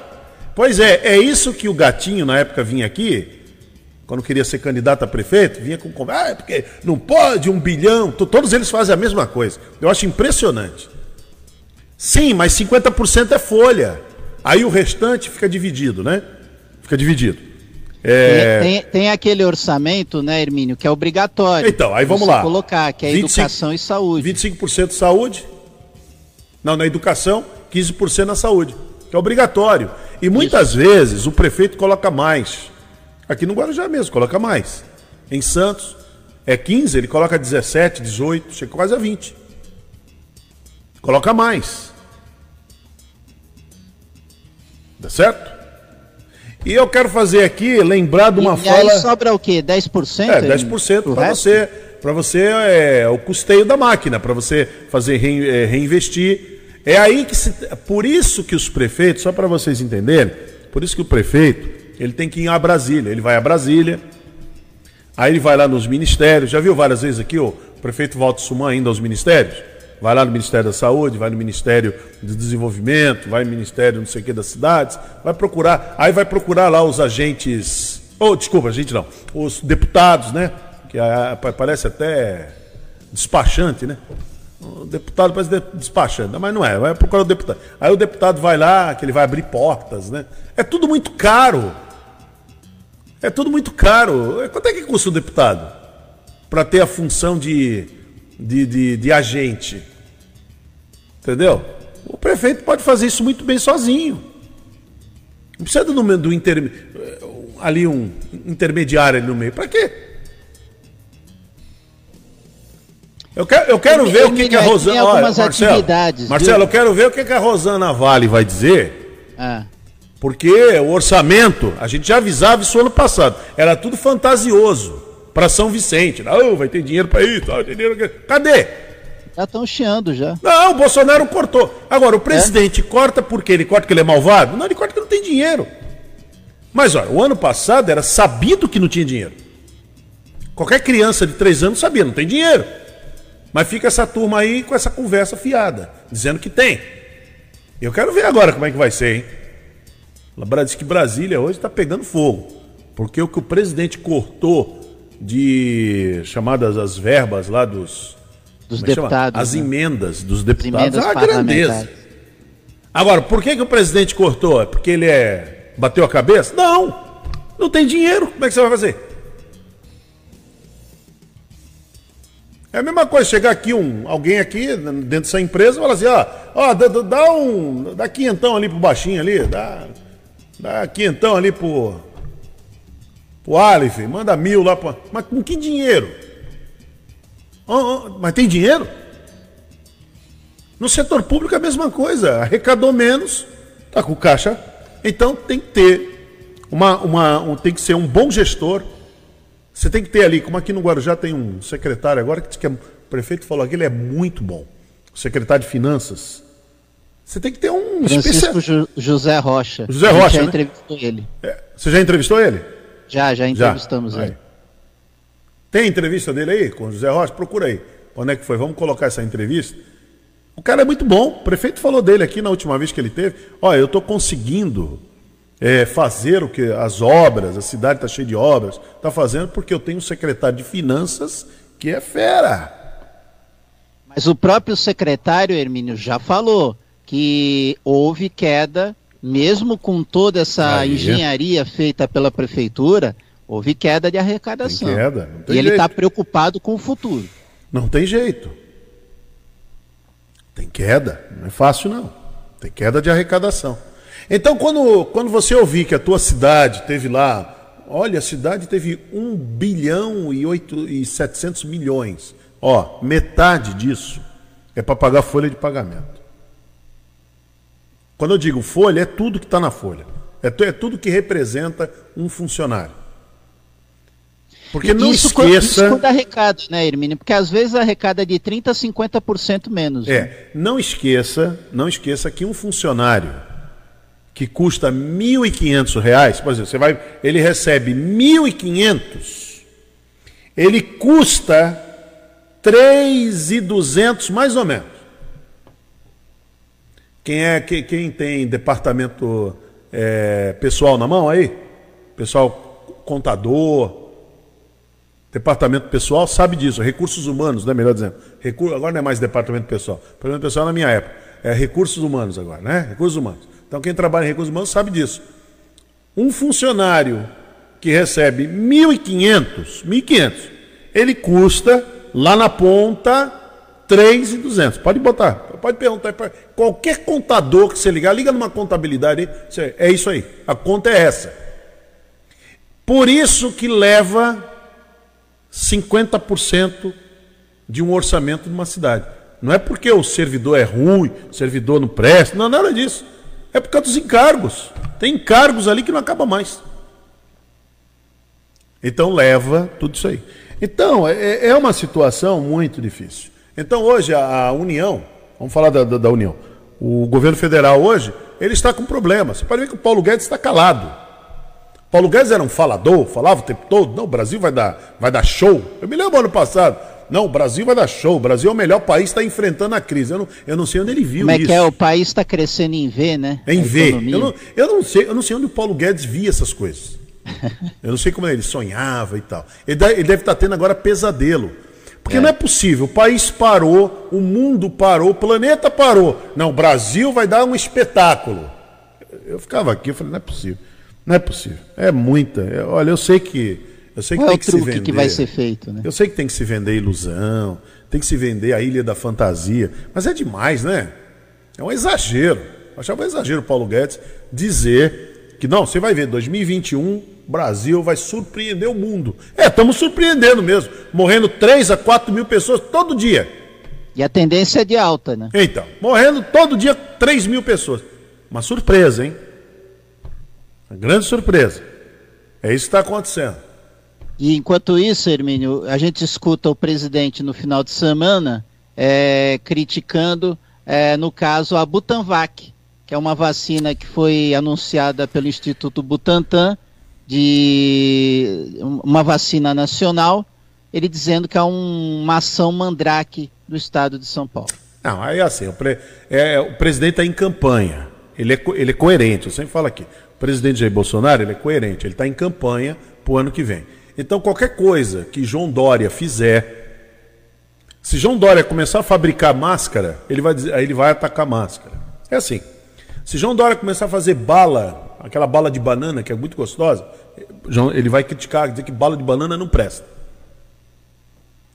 Pois é, é isso que o gatinho na época vinha aqui, quando queria ser candidato a prefeito, vinha com ah, é porque não pode um bilhão, todos eles fazem a mesma coisa. Eu acho impressionante. Sim, mas 50% é folha. Aí o restante fica dividido, né? Fica dividido. É... Tem, tem, aquele orçamento, né, Hermínio, que é obrigatório. Então, aí vamos lá. colocar, que é 25, educação e saúde. 25% saúde. Não, na educação, 15% na saúde. Que é obrigatório. E muitas Isso. vezes o prefeito coloca mais. Aqui no Guarujá mesmo, coloca mais. Em Santos, é 15, ele coloca 17, 18, chega quase a 20. Coloca mais. Dá certo? E eu quero fazer aqui, lembrar de uma e fala. Aí sobra o quê? 10%? É, 10% para você. Para você é o custeio da máquina, para você fazer re, é, reinvestir. É aí que se. Por isso que os prefeitos, só para vocês entenderem, por isso que o prefeito ele tem que ir a Brasília. Ele vai a Brasília, aí ele vai lá nos ministérios. Já viu várias vezes aqui o prefeito Walter Suman ainda aos ministérios? vai lá no Ministério da Saúde, vai no Ministério do Desenvolvimento, vai no Ministério não sei o que das cidades, vai procurar, aí vai procurar lá os agentes, ou oh, desculpa, gente não, os deputados, né? Que a, parece até despachante, né? O deputado parece despachante, mas não é, vai procurar o deputado. Aí o deputado vai lá, que ele vai abrir portas, né? É tudo muito caro. É tudo muito caro. Quanto é que custa o deputado? Para ter a função de, de, de, de agente. Entendeu? O prefeito pode fazer isso muito bem sozinho. Não precisa do, do inter, ali um intermediário ali no meio. Para quê? Eu quero, eu quero ver o que, que a Rosana. Olha, Marcelo, Marcelo, eu quero ver o que, que a Rosana Vale vai dizer. Ah. Porque o orçamento, a gente já avisava isso ano passado, era tudo fantasioso para São Vicente. Oh, vai ter dinheiro para isso, vai ter dinheiro. Cadê? Já estão chiando já. Não, o Bolsonaro cortou. Agora, o presidente é? corta porque ele corta que ele é malvado? Não, ele corta que não tem dinheiro. Mas olha, o ano passado era sabido que não tinha dinheiro. Qualquer criança de três anos sabia, não tem dinheiro. Mas fica essa turma aí com essa conversa fiada, dizendo que tem. Eu quero ver agora como é que vai ser, hein? Diz que Brasília hoje está pegando fogo. Porque o que o presidente cortou de chamadas as verbas lá dos dos é deputados. As né? emendas dos deputados. Emendas é uma grandeza. Agora, por que, que o presidente cortou? É porque ele é. bateu a cabeça? Não! Não tem dinheiro. Como é que você vai fazer? É a mesma coisa, chegar aqui um, alguém aqui dentro dessa empresa e falar assim, ó, ó, dá, dá um. Dá quinhentão ali pro baixinho ali, dá. Dá quinhentão ali pro. pro Aleph, manda mil lá pro. Mas com que dinheiro? Oh, oh, mas tem dinheiro? No setor público é a mesma coisa. Arrecadou menos, tá com caixa. Então tem que ter uma, uma um, tem que ser um bom gestor. Você tem que ter ali, como aqui no Guarujá tem um secretário agora que, que é, o prefeito falou que ele é muito bom. Secretário de Finanças. Você tem que ter um Francisco especial... José Rocha. José Rocha. já né? entrevistou ele. É, você já entrevistou ele? Já, já entrevistamos já. ele. Tem entrevista dele aí com o José Rocha? Procura aí. Quando é que foi? Vamos colocar essa entrevista. O cara é muito bom. O prefeito falou dele aqui na última vez que ele teve. Olha, eu estou conseguindo é, fazer o que as obras, a cidade está cheia de obras, está fazendo porque eu tenho um secretário de finanças que é fera. Mas o próprio secretário Hermínio já falou que houve queda, mesmo com toda essa Aí. engenharia feita pela prefeitura, Houve queda de arrecadação. Tem queda. Tem e ele está preocupado com o futuro. Não tem jeito. Tem queda. Não é fácil, não. Tem queda de arrecadação. Então, quando, quando você ouvir que a tua cidade teve lá, olha, a cidade teve 1 bilhão e, 8, e 700 milhões. Ó, metade disso é para pagar folha de pagamento. Quando eu digo folha, é tudo que está na folha. É, é tudo que representa um funcionário. Porque não isso, esqueça. Isso quando arrecada, né, Hermínio? Porque às vezes arrecada de 30% a 50% menos. né? É, não esqueça, não esqueça que um funcionário que custa 1.500 reais, por exemplo, você vai, ele recebe R$ 1.500, ele custa R$ 3.200 mais ou menos. Quem é que- quem tem departamento é, pessoal na mão aí? Pessoal contador, Departamento pessoal sabe disso, recursos humanos, né? Melhor dizendo. Recur... Agora não é mais departamento pessoal. Departamento pessoal na minha época. É recursos humanos agora, né? Recursos humanos. Então quem trabalha em recursos humanos sabe disso. Um funcionário que recebe 1.500, 1.500, ele custa lá na ponta 3.200. Pode botar, pode perguntar para qualquer contador que você ligar, liga numa contabilidade, é isso aí. A conta é essa. Por isso que leva 50% de um orçamento de uma cidade. Não é porque o servidor é ruim, o servidor não presta, não, nada disso. É por causa dos encargos. Tem encargos ali que não acaba mais. Então leva tudo isso aí. Então, é, é uma situação muito difícil. Então hoje a, a União, vamos falar da, da, da União, o governo federal hoje, ele está com problemas. Você pode ver que o Paulo Guedes está calado. Paulo Guedes era um falador, falava o tempo todo, não, o Brasil vai dar, vai dar show. Eu me lembro ano passado, não, o Brasil vai dar show, o Brasil é o melhor país, está enfrentando a crise. Eu não, eu não sei onde ele viu Como é isso. que é? O país está crescendo em V, né? Em A V. Eu não, eu, não sei, eu não sei onde o Paulo Guedes via essas coisas. Eu não sei como ele sonhava e tal. Ele deve, ele deve estar tendo agora pesadelo. Porque não é possível. O país parou, o mundo parou, o planeta parou. Não, o Brasil vai dar um espetáculo. Eu ficava aqui, eu falei, não é possível. Não é possível. É muita. é- olha, eu sei que. Eu sei que Qual é tem o que se truque vender. que vai ser feito, né? Eu sei que tem que se vender ilusão, tem que se vender a ilha da fantasia, mas é demais, né? É um exagero. Eu achava um exagero o Paulo Guedes dizer que não, você vai ver, 2021, o Brasil vai surpreender o mundo. É, estamos surpreendendo mesmo. Morrendo 3 a 4 mil pessoas todo dia. E a tendência é de alta, né? Então, morrendo todo dia 3 mil pessoas. Uma surpresa, hein? Uma grande surpresa. É isso que está acontecendo. E enquanto isso, Hermínio, a gente escuta o presidente no final de semana é, criticando, é, no caso, a Butanvac, que é uma vacina que foi anunciada pelo Instituto Butantan, de uma vacina nacional, ele dizendo que é um- uma ação mandrake do estado de São Paulo. Não, aí assim, o, pre- é, o presidente está em campanha. Ele é, ele é coerente, eu sempre falo aqui. O presidente Jair Bolsonaro ele é coerente, ele está em campanha para o ano que vem. Então, qualquer coisa que João Dória fizer, se João Dória começar a fabricar máscara, ele vai, dizer, ele vai atacar máscara. É assim. Se João Dória começar a fazer bala, aquela bala de banana que é muito gostosa, João- ele vai criticar, dizer que bala de banana não presta.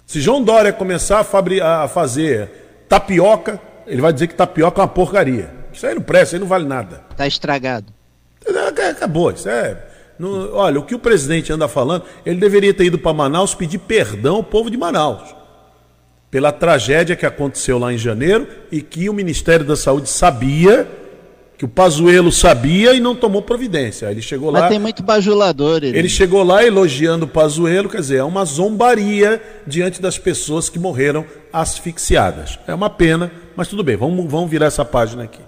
Se João Dória começar a, a fazer tapioca, ele vai dizer que tapioca é uma porcaria. Isso aí não presta, isso aí não vale nada. Está estragado. Acabou, isso é. não- olha, o que o presidente anda falando, ele deveria ter ido para Manaus pedir perdão ao povo de Manaus. Pela tragédia que aconteceu lá em janeiro e que o Ministério da Saúde sabia, que o Pazuello sabia e não tomou providência. Ele chegou lá. Mas tem muito bajulador. Hermínio. Ele chegou lá elogiando o Pazuello, quer dizer, é uma zombaria diante das pessoas que morreram asfixiadas. É uma pena, mas tudo bem, vamos, vamos virar essa página aqui.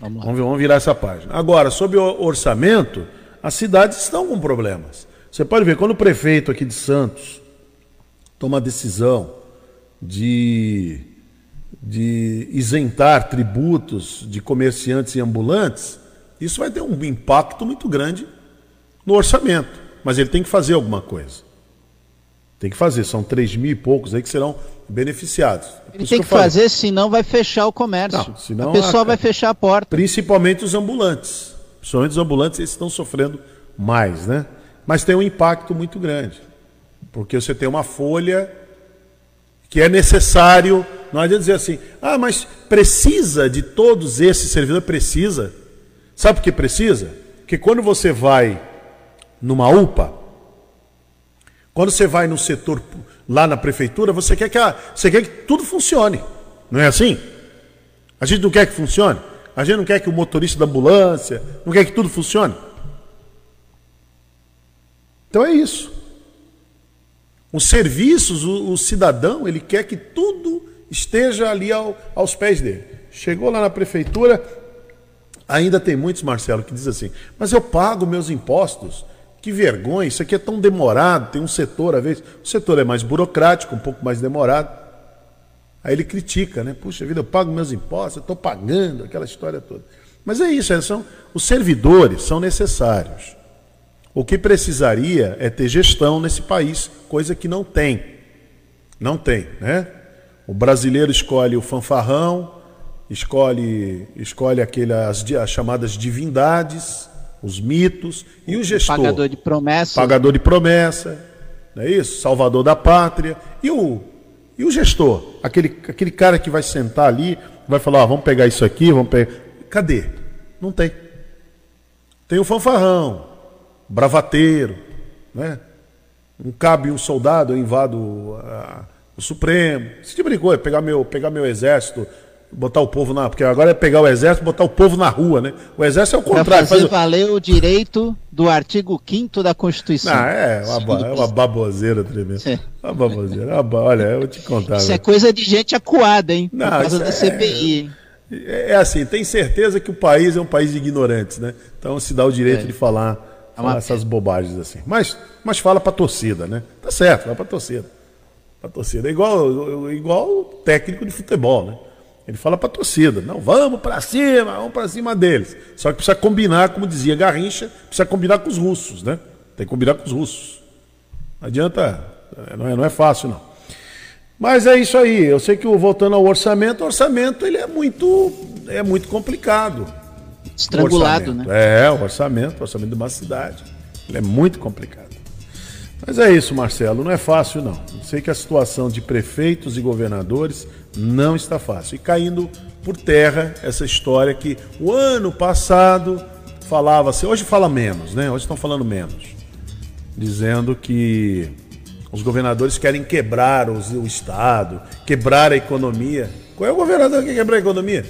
Vamos. Vamos, vamos virar essa página. Agora, sobre o orçamento, as cidades estão com problemas. Você pode ver, quando o prefeito aqui de Santos toma a decisão de, de isentar tributos de comerciantes e ambulantes, isso vai ter um impacto muito grande no orçamento. Mas ele tem que fazer alguma coisa. Tem que fazer, são 3 mil e poucos aí que serão beneficiados. Por Ele tem que falei. fazer, senão vai fechar o comércio. Não, senão a pessoa a- vai fechar a porta. Principalmente os ambulantes. Principalmente os ambulantes, eles estão sofrendo mais, né? Mas tem um impacto muito grande. Porque você tem uma folha que é necessário. Não adianta dizer assim, ah, mas precisa de todos esses servidores? Precisa. Sabe por que precisa? Porque quando você vai numa UPA, quando você vai no setor lá na prefeitura, você quer que, a, você quer que tudo funcione. Não é assim? A gente não quer que funcione. A gente não quer que o motorista da ambulância, não quer que tudo funcione. Então é isso. Os serviços, o, o cidadão, ele quer que tudo esteja ali ao, aos pés dele. Chegou lá na prefeitura, ainda tem muitos, Marcelo, que diz assim: mas eu pago meus impostos. Que vergonha, isso aqui é tão demorado. Tem um setor, às vezes, o setor é mais burocrático, um pouco mais demorado. Aí ele critica, né? Puxa vida, eu pago meus impostos, eu estou pagando, aquela história toda. Mas é isso, são, os servidores são necessários. O que precisaria é ter gestão nesse país, coisa que não tem. Não tem, né? O brasileiro escolhe o fanfarrão, escolhe, escolhe aquelas as chamadas divindades, os mitos, e o gestor. Pagador de promessa. Pagador de promessa, não é isso? Salvador da pátria. E o, e o gestor? Aquele, aquele cara que vai sentar ali, vai falar: ah, vamos pegar isso aqui, vamos pegar. Cadê? Não tem. Tem o fanfarrão, bravateiro, né? Um cabe um soldado, eu invado o Supremo. Esse tipo de coisa, pegar meu, pegar meu exército, botar o povo na. Porque agora é pegar o exército e botar o povo na rua, né? O exército é o contrário. Pra fazer faz... valer o direito do artigo 5 da Constituição. Não, é uma, é uma baboseira tremenda. É. Uma baboseira. É uma, olha, eu vou te contar. Isso é coisa de gente acuada, hein? Não, por causa da é... CPI. É, é assim, tem certeza que o país é um país de ignorantes, né? Então se dá o direito é. de falar, é falar essas bobagens assim. Mas, mas fala pra torcida, né? Tá certo, fala pra torcida. Pra torcida. É igual, igual técnico de futebol, né? Ele fala pra torcida, não, vamos para cima, vamos para cima deles. Só que precisa combinar, como dizia Garrincha, precisa combinar com os russos, né? Tem que combinar com os russos. Não adianta, não é, não é fácil não. Mas é isso aí. Eu sei que voltando ao orçamento, o orçamento ele é muito, é muito complicado. Estrangulado, né? É, o orçamento, o orçamento de uma cidade. Ele é muito complicado. Mas é isso, Marcelo, não é fácil não. Eu sei que a situação de prefeitos e governadores não está fácil. E caindo por terra essa história que o ano passado falava-se, hoje fala menos, né? Hoje estão falando menos. Dizendo que os governadores querem quebrar o Estado, quebrar a economia. Qual é o governador que quer quebrar a economia?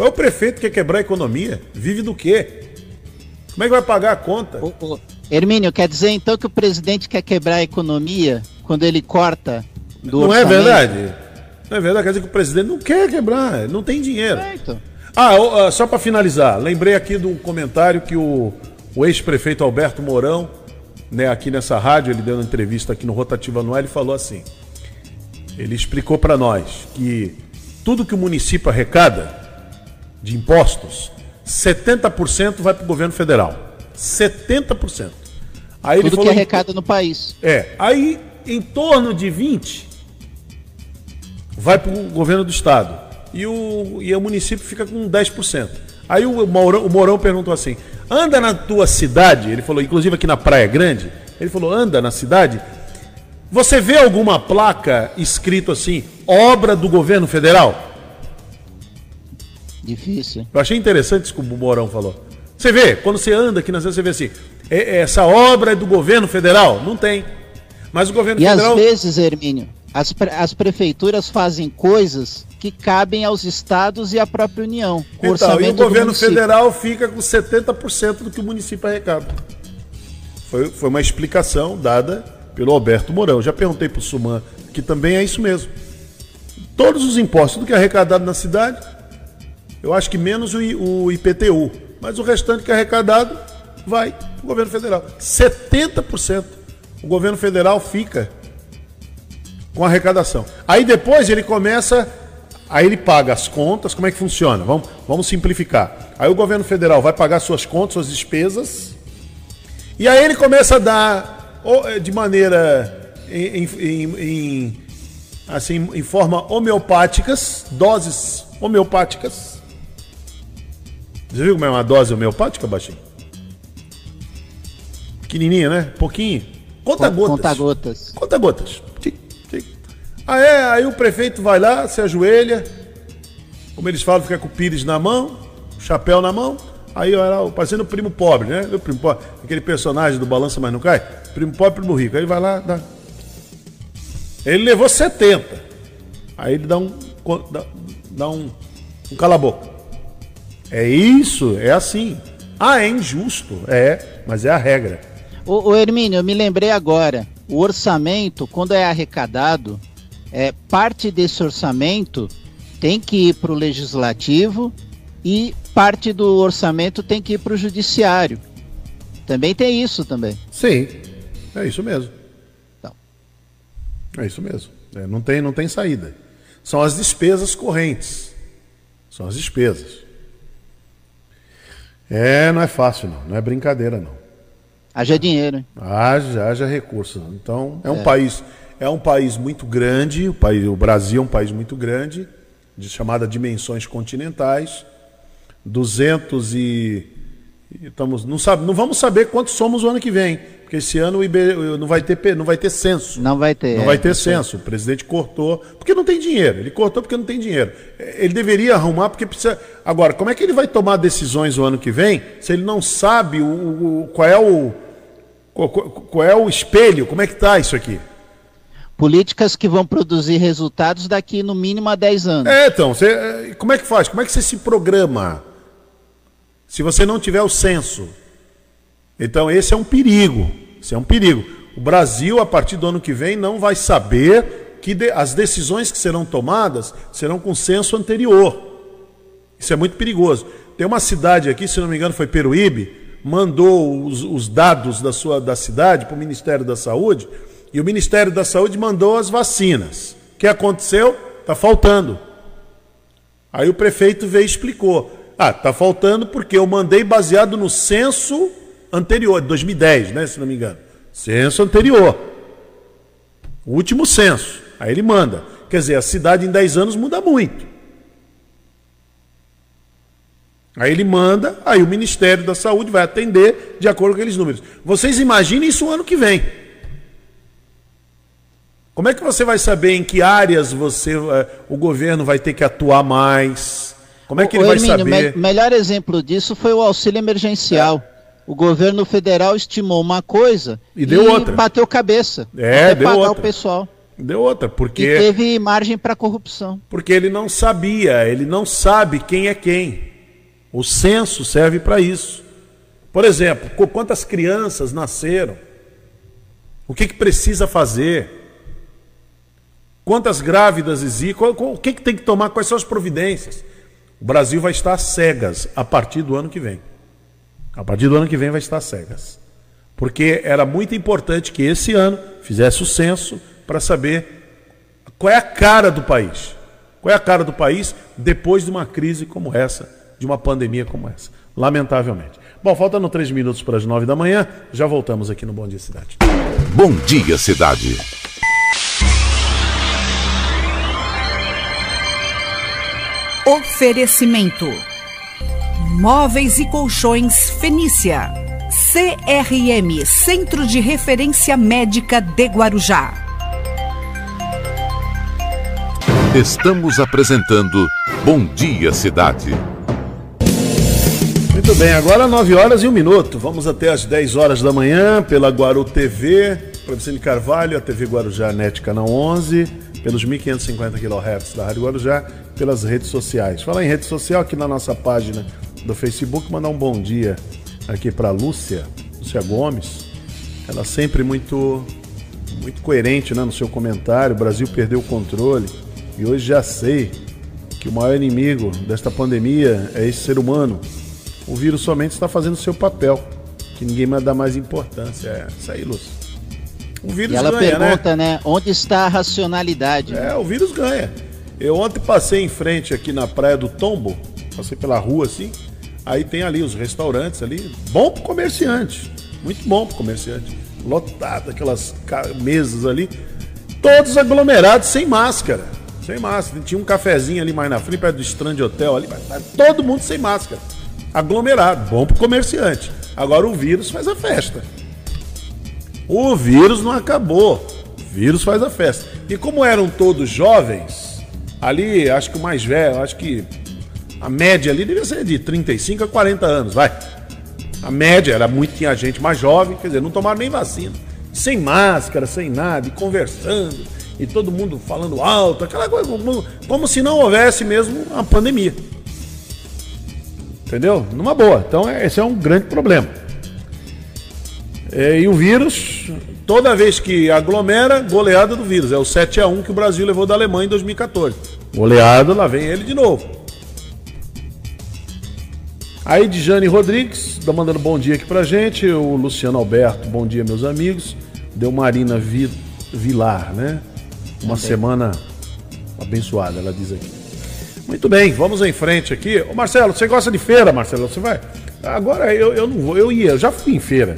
Qual é o prefeito que quer quebrar a economia? Vive do quê? Como é que vai pagar a conta? Ô, ô, Hermínio, quer dizer então que o presidente quer quebrar a economia quando ele corta do Não é orçamento? é verdade? Não é verdade, quer dizer que o presidente não quer quebrar, não tem dinheiro. É, então. Ah, só para finalizar, lembrei aqui do comentário que o, o ex-prefeito Alberto Mourão né, aqui nessa rádio, ele deu uma entrevista aqui no Rotativa Anual, ele falou assim: ele explicou para nós que tudo que o município arrecada de impostos, 70% vai para o governo federal. 70%. Aí tudo ele falou, que arrecada no país. É. Aí, em torno de 20% vai para o governo do estado. E o, e o município fica com 10%. Aí o Mourão, o Mourão perguntou assim: anda na tua cidade? Ele falou, inclusive aqui na Praia Grande, ele falou: anda na cidade. Você vê alguma placa escrito assim, obra do governo federal? Difícil. Eu achei interessante isso que o Mourão falou. Você vê, quando você anda aqui na cidade, você vê assim, é, é, essa obra é do governo federal? Não tem. Mas o governo e federal. E às vezes, Hermínio, as, as prefeituras fazem coisas que cabem aos estados e à própria União. O então, e o governo federal fica com 70% do que o município arrecada. Foi, foi uma explicação dada pelo Alberto Mourão. Já perguntei para o Suman, que também é isso mesmo. Todos os impostos, do que é arrecadado na cidade, eu acho que menos o, IPTU, mas o restante que é arrecadado vai para o governo federal. 70% o governo federal fica com arrecadação. Aí depois ele começa, aí ele paga as contas, como é que funciona? Vamos, vamos simplificar. Aí o governo federal vai pagar suas contas, suas despesas, e aí ele começa a dar eh, de maneira em, em, em assim, em forma homeopáticas, doses homeopáticas. Você viu como é uma dose homeopática, baixinho? Pequenininha, né? Pouquinho. Conta gotas. Conta gotas. Conta gotas. Ah, é? Aí o prefeito vai lá, se ajoelha, como eles falam, fica com o pires na mão, chapéu na mão. Aí era parecendo o primo pobre, né? O primo pobre, aquele personagem do Balança Mas Não Cai. Primo pobre, primo rico. Aí vai lá, dá. Ele levou 70. Aí ele dá um. dá, dá um, um cala-boca. É isso, é assim. Ah, é injusto. É, mas é a regra. Ô, ô Hermínio, eu me lembrei agora o orçamento, quando é arrecadado, é, parte desse orçamento tem que ir para o legislativo e parte do orçamento tem que ir para o judiciário. Também tem isso também. Sim, é isso mesmo. Então. É isso mesmo. É, não, tem, não tem saída. São as despesas correntes. São as despesas. É, não é fácil não, não é brincadeira não. Haja dinheiro, hein? Haja, haja recursos. Então, é um é. país, é um país muito grande, o, país, o Brasil é um país muito grande, de chamada dimensões continentais, 200 e estamos não sabe, não vamos saber quantos somos o ano que vem, porque esse ano o não vai ter não vai ter censo. Não vai ter. Não é, vai ter censo. O presidente cortou porque não tem dinheiro. Ele cortou porque não tem dinheiro. Ele deveria arrumar porque precisa. Agora, como é que ele vai tomar decisões o ano que vem se ele não sabe o, o qual é o qual, qual é o espelho? Como é que está isso aqui? Políticas que vão produzir resultados daqui no mínimo a 10 anos. É, então, você, como é que faz? Como é que você se programa? Se você não tiver o censo. Então, esse é um perigo. Esse é um perigo. O Brasil, a partir do ano que vem, não vai saber que de, as decisões que serão tomadas serão com censo anterior. Isso é muito perigoso. Tem uma cidade aqui, se não me engano, foi Peruíbe, mandou os, os dados da sua da cidade para o Ministério da Saúde e o Ministério da Saúde mandou as vacinas. O que aconteceu? Está faltando. Aí o prefeito veio e explicou. Ah, está faltando porque eu mandei baseado no censo anterior, de 2010, né, se não me engano. Censo anterior. O último censo. Aí ele manda. Quer dizer, a cidade em 10 anos muda muito. Aí ele manda, aí o Ministério da Saúde vai atender de acordo com aqueles números. Vocês imaginem isso ano que vem. Como é que você vai saber em que áreas você, uh, o governo vai ter que atuar mais? Como é que ele vai Hermínio, saber? O me melhor exemplo disso foi o auxílio emergencial. O governo federal estimou uma coisa e, deu e outra. bateu cabeça. É, deu pagar outra. o pessoal. Deu outra, porque e teve margem para corrupção. Porque ele não sabia, ele não sabe quem é quem. O censo serve para isso. Por exemplo, quantas crianças nasceram? O que, que precisa fazer? Quantas grávidas existem? O que, que tem que tomar? Quais são as providências? O Brasil vai estar cegas a partir do ano que vem. A partir do ano que vem vai estar cegas. Porque era muito importante que esse ano fizesse o censo para saber qual é a cara do país. Qual é a cara do país depois de uma crise como essa de uma pandemia como essa. Lamentavelmente. Bom, faltando três minutos para as nove da manhã, já voltamos aqui no Bom Dia Cidade. Bom Dia Cidade. Oferecimento: Móveis e Colchões Fenícia. CRM Centro de Referência Médica de Guarujá. Estamos apresentando Bom Dia Cidade. Muito bem, agora 9 horas e 1 minuto. Vamos até as 10 horas da manhã pela Guaru TV, Professor Carvalho, a TV Guarujá Net Canal 11, pelos 1550 kHz da Rádio Guarujá, pelas redes sociais. Falar em rede social aqui na nossa página do Facebook, mandar um bom dia aqui para Lúcia, Lúcia Gomes. Ela sempre muito muito coerente né, no seu comentário. O Brasil perdeu o controle e hoje já sei que o maior inimigo desta pandemia é esse ser humano o vírus somente está fazendo o seu papel, que ninguém vai dar mais importância. É isso aí, Lúcio. O vírus e ela ganha, né? pergunta, né? né? Onde está a racionalidade? É, o vírus ganha. Eu ontem passei em frente aqui na praia do Tombo, passei pela rua assim, aí tem ali os restaurantes ali, bom pro comerciante, muito bom pro comerciante. Lotado, aquelas mesas ali, todos aglomerados sem máscara. Sem máscara. Tinha um cafezinho ali mais na frente, perto do Strand Hotel ali, mas todo mundo sem máscara aglomerado, bom para o comerciante. Agora o vírus faz a festa. O vírus não acabou. O vírus faz a festa. E como eram todos jovens, ali, acho que o mais velho, acho que a média ali devia ser de 35 a 40 anos, vai. A média era muito, tinha gente mais jovem, quer dizer, não tomaram nem vacina. Sem máscara, sem nada, e conversando, e todo mundo falando alto, aquela coisa, como, como se não houvesse mesmo a pandemia. Entendeu? Numa boa. Então, esse é um grande problema. É, e o vírus, toda vez que aglomera, goleada do vírus. É o 7 a 1 que o Brasil levou da Alemanha em 2014. Goleada, lá vem ele de novo. Aí de Jane Rodrigues, tá mandando bom dia aqui pra gente. O Luciano Alberto, bom dia, meus amigos. Deu Marina Vi- Vilar, né? Uma semana abençoada, ela diz aqui. Muito bem, vamos em frente aqui. Ô Marcelo, você gosta de feira, Marcelo? Você vai? Agora eu, eu não vou, eu ia, eu já fui em feira.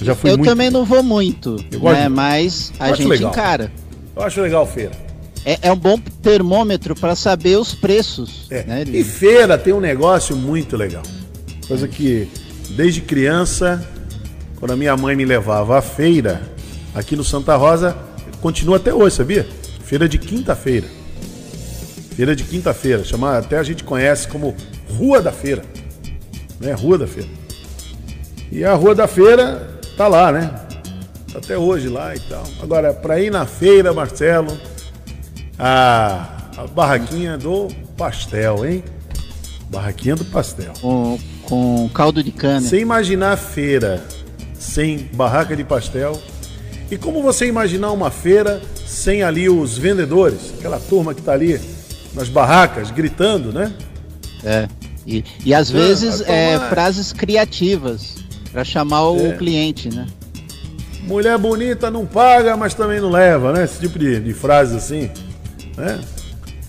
Eu já fui Eu muito. também não vou muito, né? de- Mas a gente legal. encara. Eu acho legal feira. É, é um bom termômetro para saber os preços. É. Né, E feira tem um negócio muito legal. Coisa que desde criança, quando a minha mãe me levava à feira, aqui no Santa Rosa, continua até hoje, sabia? Feira de quinta-feira. Feira de quinta-feira, chama, até a gente conhece como Rua da Feira. Né? Rua da Feira. E a Rua da Feira tá lá, né? Tá até hoje lá e tal. Agora, para ir na feira, Marcelo, a, a barraquinha do pastel, hein? Barraquinha do pastel. Com, com caldo de cana. Sem imaginar feira sem barraca de pastel. E como você imaginar uma feira sem ali os vendedores, aquela turma que tá ali nas barracas gritando, né? É. E, e às Ah, vezes é, frases criativas para chamar o É. cliente, né? Mulher bonita não paga, mas também não leva, né? Esse tipo de, de frase assim, né?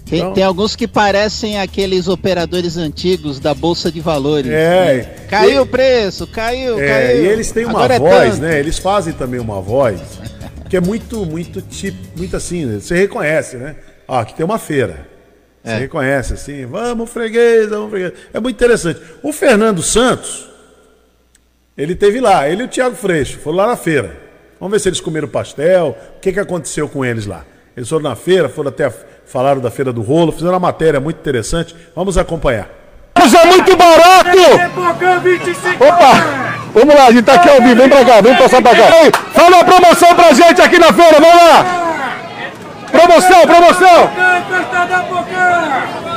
Tem, Então- tem alguns que parecem aqueles operadores antigos da Bolsa de Valores. É. né? Caiu o preço, caiu, É, caiu. e eles têm uma Agora é voz, tanto. né? Eles fazem também uma voz que é muito, muito tipo, muito assim, né? você reconhece, né? Ah, aqui tem uma feira. Você É. reconhece assim, vamos freguês, vamos freguês. É muito interessante. O Fernando Santos, ele teve lá, ele e o Thiago Freixo, foram lá na feira. Vamos ver se eles comeram pastel, o que, que aconteceu com eles lá. Eles foram na feira, foram até, a- falaram da feira do rolo, fizeram uma matéria muito interessante. Vamos acompanhar. Isso é muito barato! Opa! Vamos lá, a gente tá aqui ao vivo, vem pra cá, vem passar pra cá. Ei, fala uma promoção pra gente aqui na feira, vamos lá! Promoção, promoção!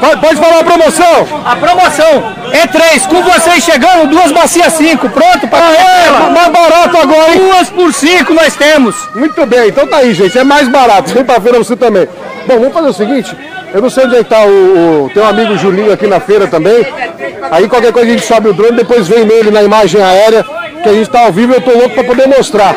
Pode, pode falar a promoção! A promoção é três, com vocês chegando, duas bacias cinco, pronto para É, mais barato agora, hein? Duas por cinco nós temos. Muito bem, então tá aí, gente, é mais barato. Vem pra feira você também. Bom, vamos fazer o seguinte, eu não sei onde é que tá o, o... Tem um amigo Julinho aqui na feira também. Aí qualquer coisa a gente sobe o drone, depois vem nele na imagem aérea, que a gente tá ao vivo e eu tô louco pra poder mostrar.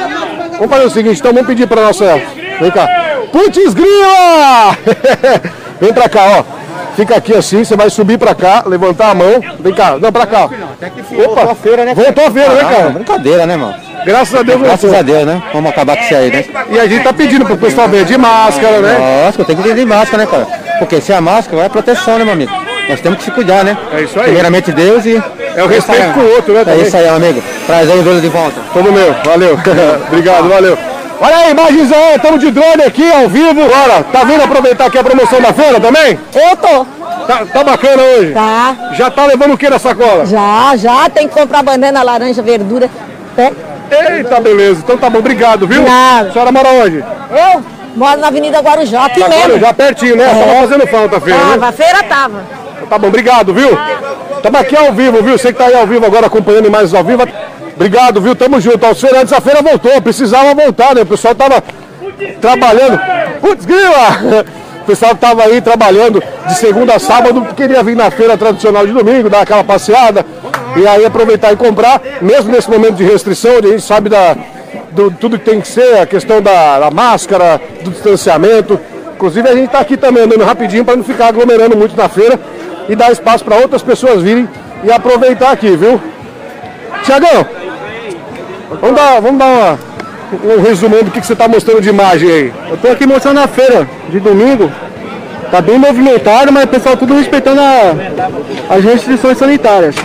Vamos fazer o seguinte, então vamos pedir pra nossa... Vem cá. Putz grila! Vem pra cá, ó. Fica aqui assim, você vai subir pra cá, levantar a mão. Vem cá, não, pra cá. Opa, a feira, né? Voltou a feira, né, cara? Brincadeira, né, mano? Graças a Deus Graças voltou. a Deus, né? Vamos acabar com isso aí, né? E a gente tá pedindo pro pessoal ver de máscara, né? Nossa, tem que ter de máscara, né, cara? Porque se a máscara é proteção, né, meu amigo? Nós temos que se cuidar, né? É isso aí. Primeiramente Deus e. É o respeito com o outro, né? É também. isso aí, meu amigo. Prazer em de volta. Todo meu, valeu. Obrigado, valeu. Olha aí, imagens aí, estamos de drone aqui ao vivo. Bora, tá vindo aproveitar aqui a promoção da feira também? Eu tô. Tá, tá bacana hoje? Tá. Já tá levando o que na sacola? Já, já. Tem que comprar banana, laranja, verdura. É. Eita, beleza. Então tá bom, obrigado, viu? Nada. A senhora mora onde? Eu moro na Avenida Guarujá, aqui Agora mesmo. já pertinho, né? Tava fazendo falta a feira, né? Tava, a feira tava. Tá bom, obrigado, viu? Estamos aqui ao vivo, viu? Você que tá aí ao vivo agora acompanhando imagens ao vivo. Obrigado, viu? Tamo junto. Ó, Os feirantes, a feira voltou, precisava voltar, né? O pessoal tava trabalhando. Putz, grila! O pessoal tava aí trabalhando de segunda a sábado, queria vir na feira tradicional de domingo, dar aquela passeada e aí aproveitar e comprar, mesmo nesse momento de restrição, onde a gente sabe da, do tudo que tem que ser, a questão da, da máscara, do distanciamento. Inclusive a gente está aqui também andando rapidinho para não ficar aglomerando muito na feira e dar espaço para outras pessoas virem e aproveitar aqui, viu? Tiagão, vamos dar, vamos dar uma- um resumão do que, que você está mostrando de imagem aí. Eu tô aqui mostrando a feira de domingo. Tá bem movimentado, mas o pessoal tudo respeitando a- as restrições sanitárias.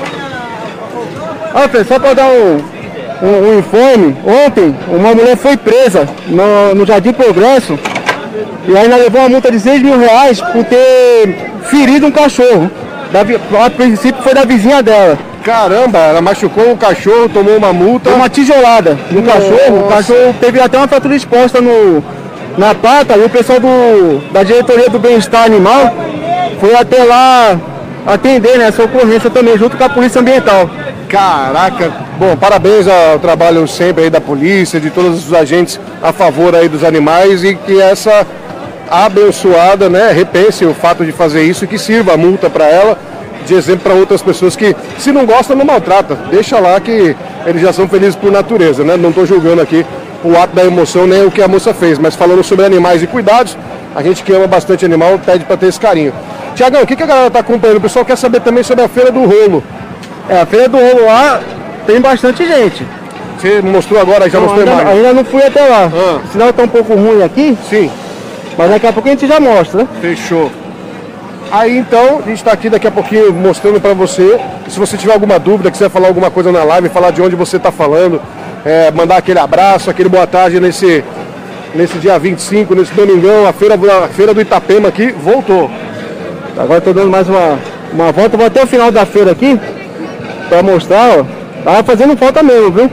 Ah, só para dar um, um, um informe, ontem uma mulher foi presa no, no Jardim Progresso e ainda levou uma multa de 6 mil reais por ter ferido um cachorro. Da, a princípio foi da vizinha dela. Caramba, ela machucou o cachorro, tomou uma multa. Uma tijolada no cachorro, o cachorro teve até uma fratura exposta no, na pata e o pessoal do, da diretoria do bem-estar animal foi até lá atender né, essa ocorrência também, junto com a Polícia Ambiental. Caraca, bom, parabéns ao trabalho sempre aí da polícia, de todos os agentes a favor aí dos animais e que essa abençoada, né, repense o fato de fazer isso e que sirva a multa para ela de exemplo para outras pessoas que, se não gostam, não maltrata. Deixa lá que eles já são felizes por natureza, né? Não estou julgando aqui o ato da emoção nem o que a moça fez, mas falando sobre animais e cuidados, a gente que ama bastante animal pede para ter esse carinho. Tiagão, o que, que a galera está acompanhando? O pessoal quer saber também sobre a Feira do Rolo. É, a Feira do Rolo lá tem bastante gente. Você mostrou agora, já Não, mostrou ainda, imagem? ainda não fui até lá. Ah. O sinal tá um pouco ruim aqui, Sim, mas daqui a pouco a gente já mostra. fechou. Aí então, a gente está aqui daqui a pouquinho mostrando para você. Se você tiver alguma dúvida, quiser falar alguma coisa na live, falar de onde você está falando, é, mandar aquele abraço, aquele boa tarde nesse, nesse dia 25, nesse domingão, a feira, a feira do Itapema aqui voltou. Agora tô dando mais uma, uma volta, vou até o final da feira aqui, pra mostrar, ó. Fazendo falta mesmo, viu?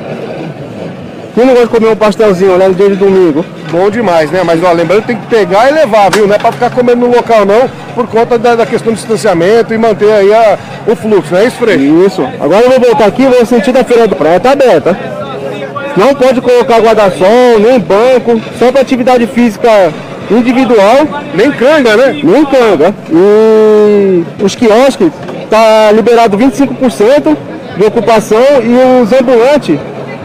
Quem não gosta de comer um pastelzinho, né, no dia de domingo? Bom demais, né? Mas ó, lembrando que tem que pegar e levar, viu? Não é para ficar comendo no local não, por conta da, da questão do distanciamento e manter aí a- o fluxo, não é isso, Frei? Isso. Agora eu vou voltar aqui e vou sentir da feira do praia, tá aberta. Não pode colocar guarda-sol, nem banco, só para atividade física individual, Nem canga, né? nem canga. E os quiosques tá liberado 25% de ocupação e os ambulantes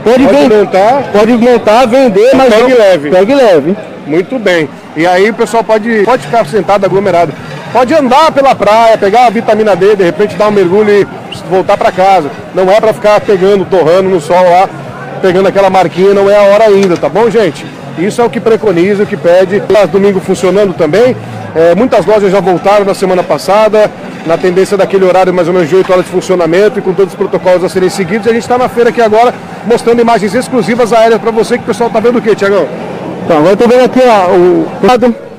pode, Pode vender, montar. pode montar, vender, mas Pegue não- leve. Pegue leve. Muito bem. E aí o pessoal pode, pode ficar sentado aglomerado. Pode andar pela praia, pegar a vitamina D, de repente dar um mergulho e voltar para casa. Não é para ficar pegando, torrando no sol lá, pegando aquela marquinha, não é a hora ainda, tá bom, gente? Isso é o que preconiza, o que pede. Lá, Domingo funcionando também. É, muitas lojas já voltaram na semana passada, na tendência daquele horário mais ou menos de 8 horas de funcionamento e com todos os protocolos a serem seguidos. E a gente está na feira aqui agora mostrando imagens exclusivas aéreas para você que o pessoal tá vendo o quê, Tiagão? Então, agora tô vendo aqui ó, o lado.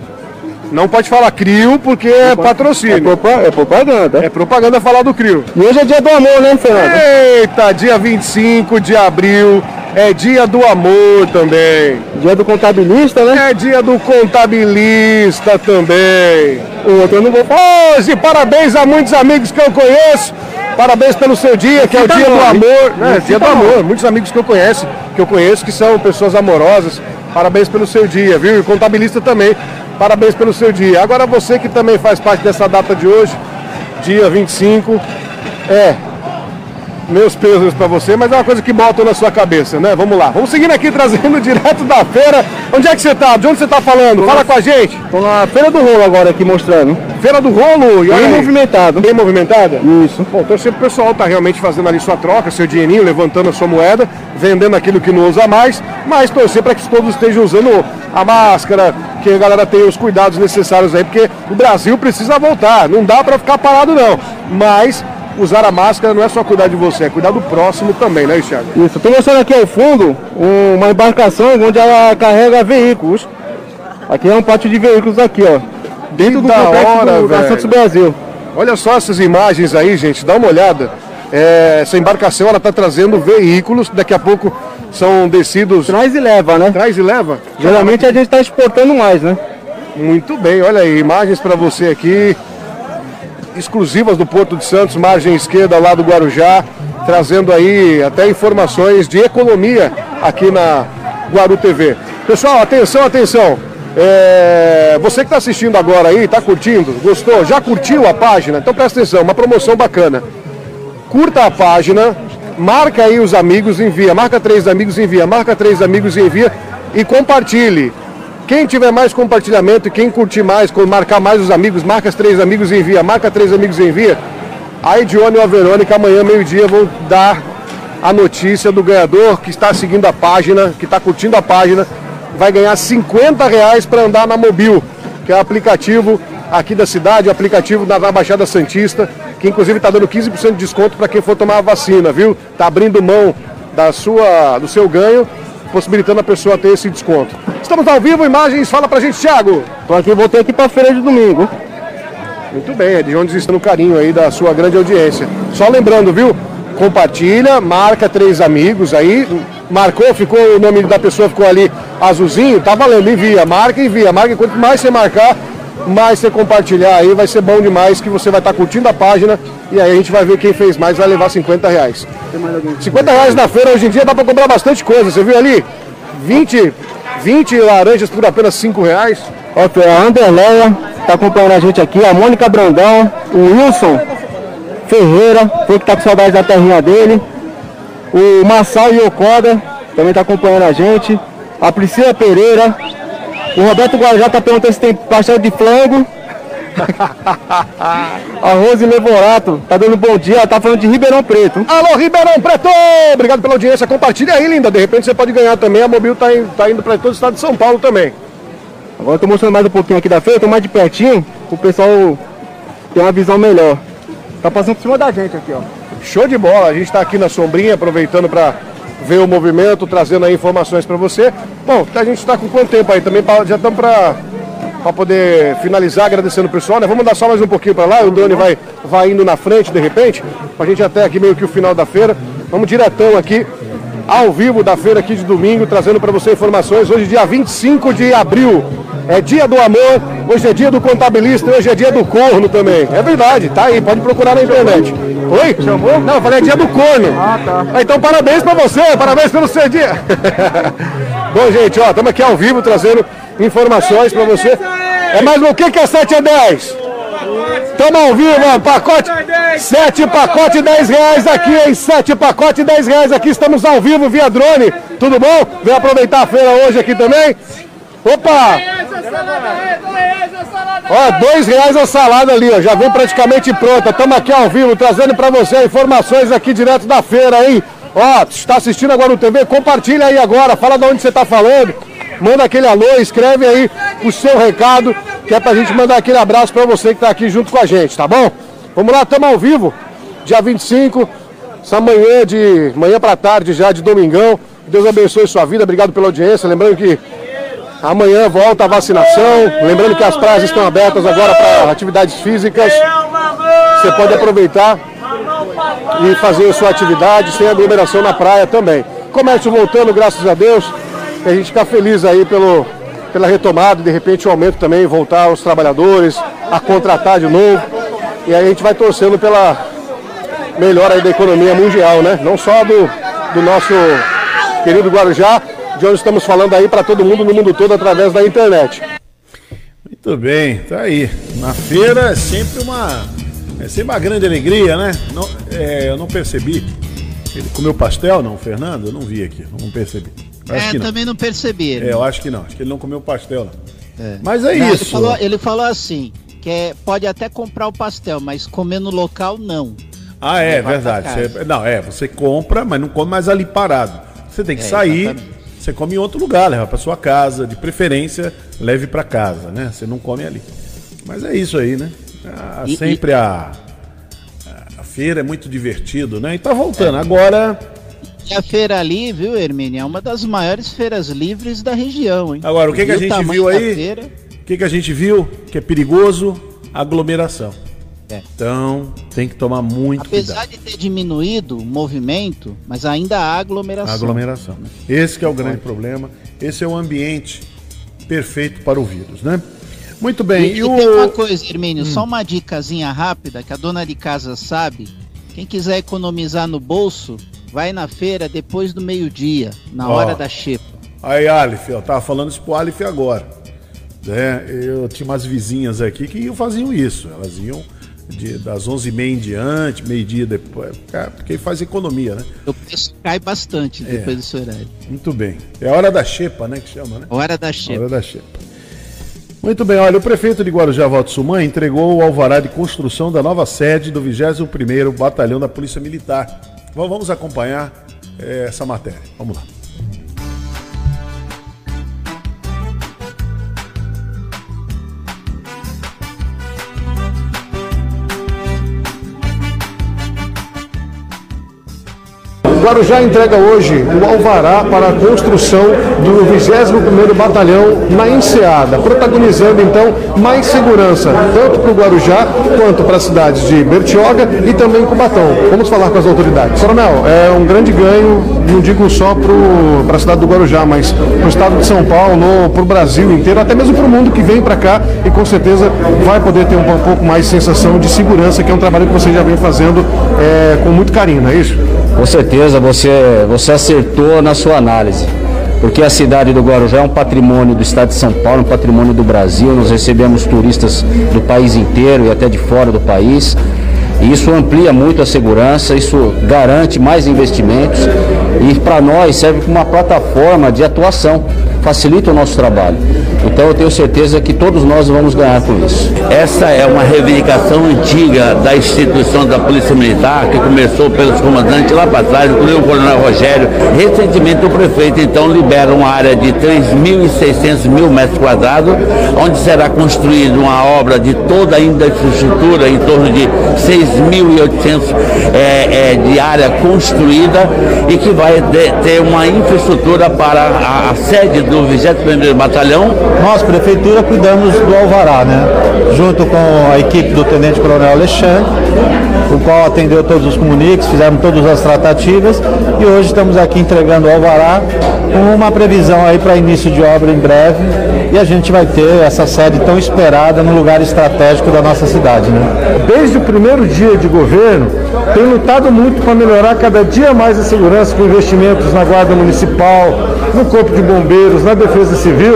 Não pode falar CRIO porque é É, patrocínio. propa- é propaganda. É propaganda falar do CRIO. E hoje é dia do amor, né, Fernando? Eita, dia 25 de abril é dia do amor também. Dia do contabilista, né? É dia do contabilista também. O outro eu não vou. Hoje, parabéns a muitos amigos que eu conheço. Parabéns pelo seu dia, que é o dia do amor. Né? Dia do amor. Muitos amigos que eu conheço, que eu conheço que são pessoas amorosas. Parabéns pelo seu dia, viu? E contabilista também. Parabéns pelo seu dia. Agora você que também faz parte dessa data de hoje, dia 25, é meus pesos para você, mas é uma coisa que botam na sua cabeça, né? Vamos lá. Vamos seguindo aqui trazendo direto da feira. Onde é que você tá? De onde você tá falando? Fala com a gente. Tô na Feira do Rolo agora aqui mostrando. Feira do Rolo. E Bem aí. movimentado. Bem movimentada? Isso. Bom, torcer pro pessoal tá realmente fazendo ali sua troca, seu dinheirinho, levantando a sua moeda, vendendo aquilo que não usa mais, mas torcer para que todos estejam usando a máscara, que a galera tenha os cuidados necessários aí, porque o Brasil precisa voltar, não dá para ficar parado não. Mas usar a máscara não é só cuidar de você, é cuidar do próximo também, né, Thiago? Isso. Tô mostrando aqui ao fundo uma embarcação onde ela carrega veículos. Aqui é um pátio de veículos aqui, ó. Dentro do da complexo hora, do, da. Santos Brasil. Olha só essas imagens aí, gente, dá uma olhada. É, essa embarcação ela está trazendo veículos, daqui a pouco são descidos. Traz e leva, né? Traz e leva? Geralmente a gente tá exportando mais, né? Muito bem, olha aí, imagens para você aqui, exclusivas do Porto de Santos, margem esquerda lá do Guarujá, trazendo aí até informações de economia aqui na Guaru TV. Pessoal, atenção, atenção. É, você que está assistindo agora aí, está curtindo, gostou, já curtiu a página? Então presta atenção, uma promoção bacana. Curta a página, marca aí os amigos, envia, marca três amigos, envia, marca três amigos, envia e compartilhe. Quem tiver mais compartilhamento e quem curtir mais, marcar mais os amigos, marca os três amigos e envia, marca três amigos e envia. A Edione e a Verônica amanhã, meio-dia, vão dar a notícia do ganhador que está seguindo a página, que está curtindo a página, vai ganhar 50 reais para andar na Mobil, que é o aplicativo aqui da cidade, o aplicativo da Baixada Santista, que inclusive está dando 15% de desconto para quem for tomar a vacina, viu? Está abrindo mão da sua, do seu ganho, possibilitando a pessoa ter esse desconto. Estamos ao vivo, imagens, fala pra gente, Thiago. Tô aqui, voltei aqui pra feira de domingo. Muito bem, é de onde está no carinho aí da sua grande audiência. Só lembrando, viu? Compartilha, marca três amigos aí. Marcou, ficou o nome da pessoa ficou ali azulzinho, tá valendo, envia, marca e envia. Marca, quanto mais você marcar, mas você compartilhar aí vai ser bom demais, que você vai estar curtindo a página e aí a gente vai ver quem fez mais, vai levar 50 reais. 50 reais na feira hoje em dia dá para comprar bastante coisa, você viu ali? 20, 20 laranjas por apenas 5 reais. Ok, a Anderleia tá acompanhando a gente aqui, a Mônica Brandão, o Wilson Ferreira, foi que tá com saudade da terrinha dele. O Massal Yokoda também tá acompanhando a gente. A Priscila Pereira. O Roberto Guarajá tá perguntando se tem pastel de flango. a Rose Levorato tá dando bom dia, ela tá falando de Ribeirão Preto. Alô, Ribeirão Preto! Obrigado pela audiência, compartilha aí, linda. De repente você pode ganhar também. A Mobil tá, in- tá indo para todo o estado de São Paulo também. Agora eu tô mostrando mais um pouquinho aqui da feira, tô mais de pertinho, o pessoal ter uma visão melhor. Tá passando por cima da gente aqui, ó. Show de bola, a gente está aqui na sombrinha, aproveitando para ver o movimento, trazendo aí informações para você. Bom, a gente está com quanto tempo aí? Também pra- já estamos para poder finalizar, agradecendo o pessoal, né? Vamos dar só mais um pouquinho para lá, o Doni vai, vai indo na frente de repente, para a gente até aqui meio que o final da feira. Vamos diretão aqui, ao vivo da feira aqui de domingo, trazendo para você informações. Hoje, dia 25 de abril, é dia do amor, hoje é dia do contabilista, hoje é dia do corno também. É verdade, tá aí, pode procurar na internet. Oi? Chamou? Não, eu falei é dia do corno. Ah, tá. Então parabéns pra você, parabéns pelo seu dia. Bom, gente, ó, estamos aqui ao vivo trazendo informações pra você. É mais o que que é 7 a 10? Estamos ao vivo, ó, pacote. Sete pacote 10 reais aqui, hein? Sete pacote 10 reais aqui, estamos ao vivo via drone. Tudo bom? Vem aproveitar a feira hoje aqui também. Opa! Ó, dois reais a salada ali, ó. Já vem praticamente pronta. Estamos aqui ao vivo trazendo para você informações aqui direto da feira, hein? Ó, está assistindo agora no TV? Compartilha aí agora, fala de onde você está falando. Manda aquele alô, escreve aí o seu recado, que é pra gente mandar aquele abraço para você que tá aqui junto com a gente, tá bom? Vamos lá, estamos ao vivo, dia 25, essa manhã de manhã para tarde já de domingão. Deus abençoe sua vida, obrigado pela audiência. Lembrando que Amanhã volta a vacinação. Lembrando que as praias estão abertas agora para atividades físicas. Você pode aproveitar e fazer a sua atividade sem aglomeração na praia também. Comércio voltando, graças a Deus. A gente fica feliz aí pelo, pela retomada, de repente o aumento também, voltar os trabalhadores, a contratar de novo. E aí a gente vai torcendo pela melhora da economia mundial, né? Não só do, do nosso querido Guarujá, de onde estamos falando aí para todo mundo no mundo todo através da internet. Muito bem, tá aí. Na feira é sempre uma. É sempre uma grande alegria, né? Não, é, eu não percebi. Ele comeu pastel, não, Fernando? Eu não vi aqui, não percebi. Eu É, que não. também não percebi. É, eu acho que não. Acho que ele não comeu pastel, não. É. Mas é Não, Ele isso. falou, ele falou assim, que é, pode até comprar o pastel, mas comer no local, não. Ah, é, verdade. Você- não, é, você compra, mas não come mais ali parado. Você tem que É, sair, exatamente. Você come em outro lugar, leva para sua casa, de preferência, leve para casa, né? Você não come ali. Mas é isso aí, né? Ah, E- sempre A, a feira é muito divertido, né? E tá voltando. Agora, E a feira ali, viu, Hermínio, é uma das maiores feiras livres da região, hein? Agora, o que que a gente viu aí? o que, que a gente viu? Que é perigoso? Aglomeração. É. Então, tem que tomar muito Apesar cuidado. de ter diminuído o movimento, mas ainda há aglomeração. Aglomeração. Esse que é o grande problema. Esse é o ambiente perfeito para o vírus, né? Muito bem. E, E, e o... tem uma coisa, Hermínio, Hum. só uma dicasinha rápida que a dona de casa sabe. Quem quiser economizar no bolso, vai na feira depois do meio-dia, na Ó. hora da xepa. Aí, Aleph, eu tava falando isso pro Aleph agora. né? eu tinha umas vizinhas aqui que faziam isso. Elas iam de- das 11h30 em diante, meio-dia depois. Cara, porque faz economia, né? O preço cai bastante É. depois desse horário. Muito bem. É a hora da xepa, né? Que chama, né? Hora da xepa. hora da xepa. Muito bem, olha, o prefeito de Guarujá, Valdo Suman, entregou o alvará de construção da nova sede do 21º Batalhão da Polícia Militar. Vamos acompanhar eh, essa matéria. Vamos lá. Guarujá entrega hoje o alvará para a construção do 21º Batalhão na Enseada, protagonizando então mais segurança, tanto para o Guarujá quanto para as cidades de Bertioga e também Cubatão. Vamos falar com as autoridades. Coronel, é um grande ganho não digo só para a cidade do Guarujá, mas para o estado de São Paulo, para o Brasil inteiro, até mesmo para o mundo que vem para cá e com certeza vai poder ter um, pouco mais de sensação de segurança, que é um trabalho que você já vem fazendo é, com muito carinho, não é isso? Com certeza, você, você acertou na sua análise porque a cidade do Guarujá é um patrimônio do estado de São Paulo, um patrimônio do Brasil. Nós recebemos turistas do país inteiro e até de fora do país. E isso amplia muito a segurança, isso garante mais investimentos e para nós serve como uma plataforma de atuação facilita o nosso trabalho. Então eu tenho certeza que todos nós vamos ganhar com isso. Essa é uma reivindicação antiga da instituição da Polícia Militar, que começou pelos comandantes lá para trás, incluindo o Coronel Rogério. Recentemente o prefeito então libera uma área de 3.600 mil metros quadrados, onde será construída uma obra de toda a infraestrutura, em torno de 6.800 é, é, de área construída e que vai ter uma infraestrutura para a, a sede do do 21º Batalhão. Nós, Prefeitura, cuidamos do Alvará, né? Junto com a equipe do Tenente Coronel Alexandre, o qual atendeu todos os comuniques, fizemos todas as tratativas e hoje estamos aqui entregando o Alvará com uma previsão aí para início de obra em breve e a gente vai ter essa sede tão esperada no lugar estratégico da nossa cidade, né? Desde o primeiro dia de governo, tem lutado muito para melhorar cada dia mais a segurança com investimentos na Guarda Municipal, no Corpo de Bombeiros, na Defesa Civil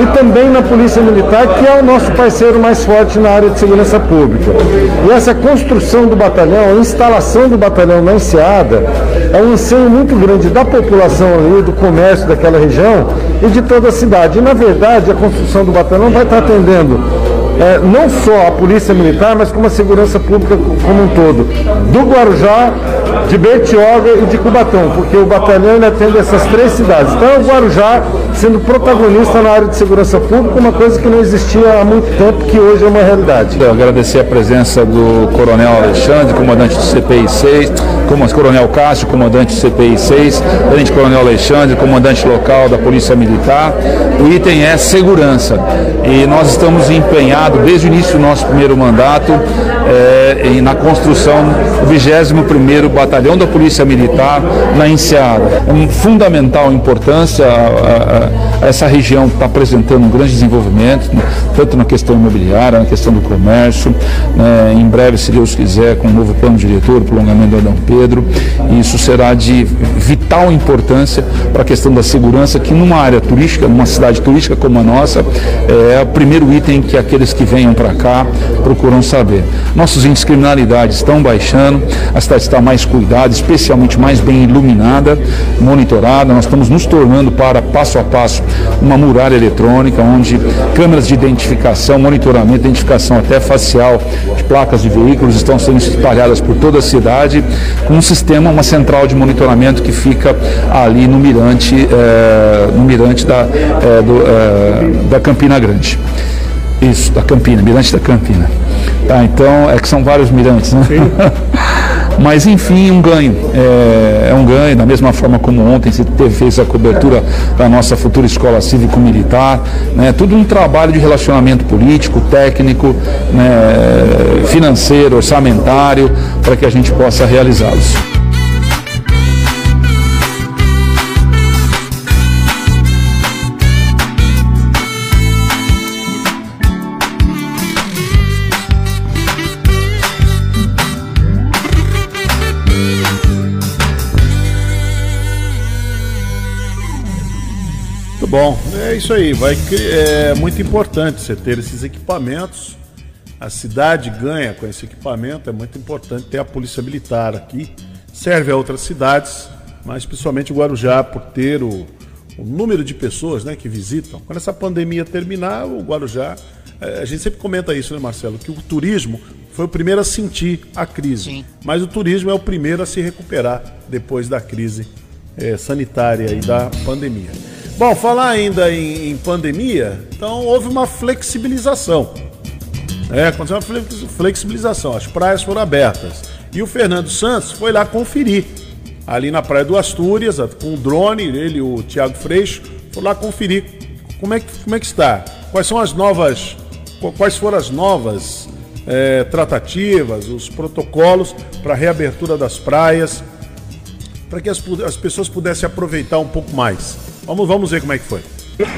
e também na Polícia Militar, que é o nosso parceiro mais forte na área de segurança pública. E essa construção do batalhão, a instalação do batalhão na Enseada, é um anseio muito grande da população ali, do comércio daquela região e de toda a cidade. E, na verdade, a construção do batalhão vai estar atendendo é, não só a Polícia Militar, mas como a segurança pública como um todo, do Guarujá, de Bertioga e de Cubatão, porque o batalhão atende essas três cidades. Então, o Guarujá sendo protagonista na área de segurança pública, uma coisa que não existia há muito tempo, que hoje é uma realidade. Eu agradecer a presença do Coronel Alexandre, comandante do CPI 6, como Coronel Cássio, comandante do CPI 6, Tenente Coronel Alexandre, comandante local da Polícia Militar. O item é segurança e nós estamos empenhados desde o início do nosso primeiro mandato é, na construção do 21º Batalhão da Polícia Militar na Enseada. Um fundamental importância, a, a essa região está apresentando um grande desenvolvimento, tanto na questão imobiliária, na questão do comércio, né, em breve, se Deus quiser, com um novo plano diretor, prolongamento do Adão Pedro, isso será de vital importância para a questão da segurança, que numa área turística, numa cidade turística como a nossa, é o primeiro item que aqueles que venham para cá procuram saber. Nossos índices de criminalidade estão baixando, a cidade está mais cuidada, especialmente mais bem iluminada, monitorada. Nós estamos nos tornando para passo a passo uma muralha eletrônica, onde câmeras de identificação, monitoramento, identificação até facial de placas de veículos estão sendo espalhadas por toda a cidade, com um sistema, uma central de monitoramento que fica ali no mirante, é, no mirante da, é, do, é, da Campina Grande. Isso, da Campina, mirante da Campina. Tá, então, é que são vários mirantes, né? Mas enfim, um ganho. É, é, um ganho, da mesma forma como ontem se teve, fez a cobertura da nossa futura escola cívico-militar. Né, tudo um trabalho de relacionamento político, técnico, né, financeiro, orçamentário, para que a gente possa realizá-los. Bom. É isso aí. Vai, é muito importante você ter esses equipamentos. A cidade ganha com esse equipamento. É muito importante ter a polícia militar aqui. Serve a outras cidades, mas principalmente o Guarujá por ter o, o número de pessoas né, que visitam. Quando essa pandemia terminar, o Guarujá. É, a gente sempre comenta isso, né, Marcelo? Que o turismo foi o primeiro a sentir a crise. Sim. Mas o turismo é o primeiro a se recuperar depois da crise é, sanitária e da pandemia. Bom, falar ainda em, em pandemia, então houve uma flexibilização. É, aconteceu uma flexibilização, as praias foram abertas. E o Fernando Santos foi lá conferir. Ali na Praia do Astúrias, com o drone, ele e o Tiago Freixo, foi lá conferir como é, que, como é que está. Quais são as novas. Quais foram as novas é, tratativas, os protocolos para a reabertura das praias para que as, as pessoas pudessem aproveitar um pouco mais. Vamos, vamos ver como é que foi.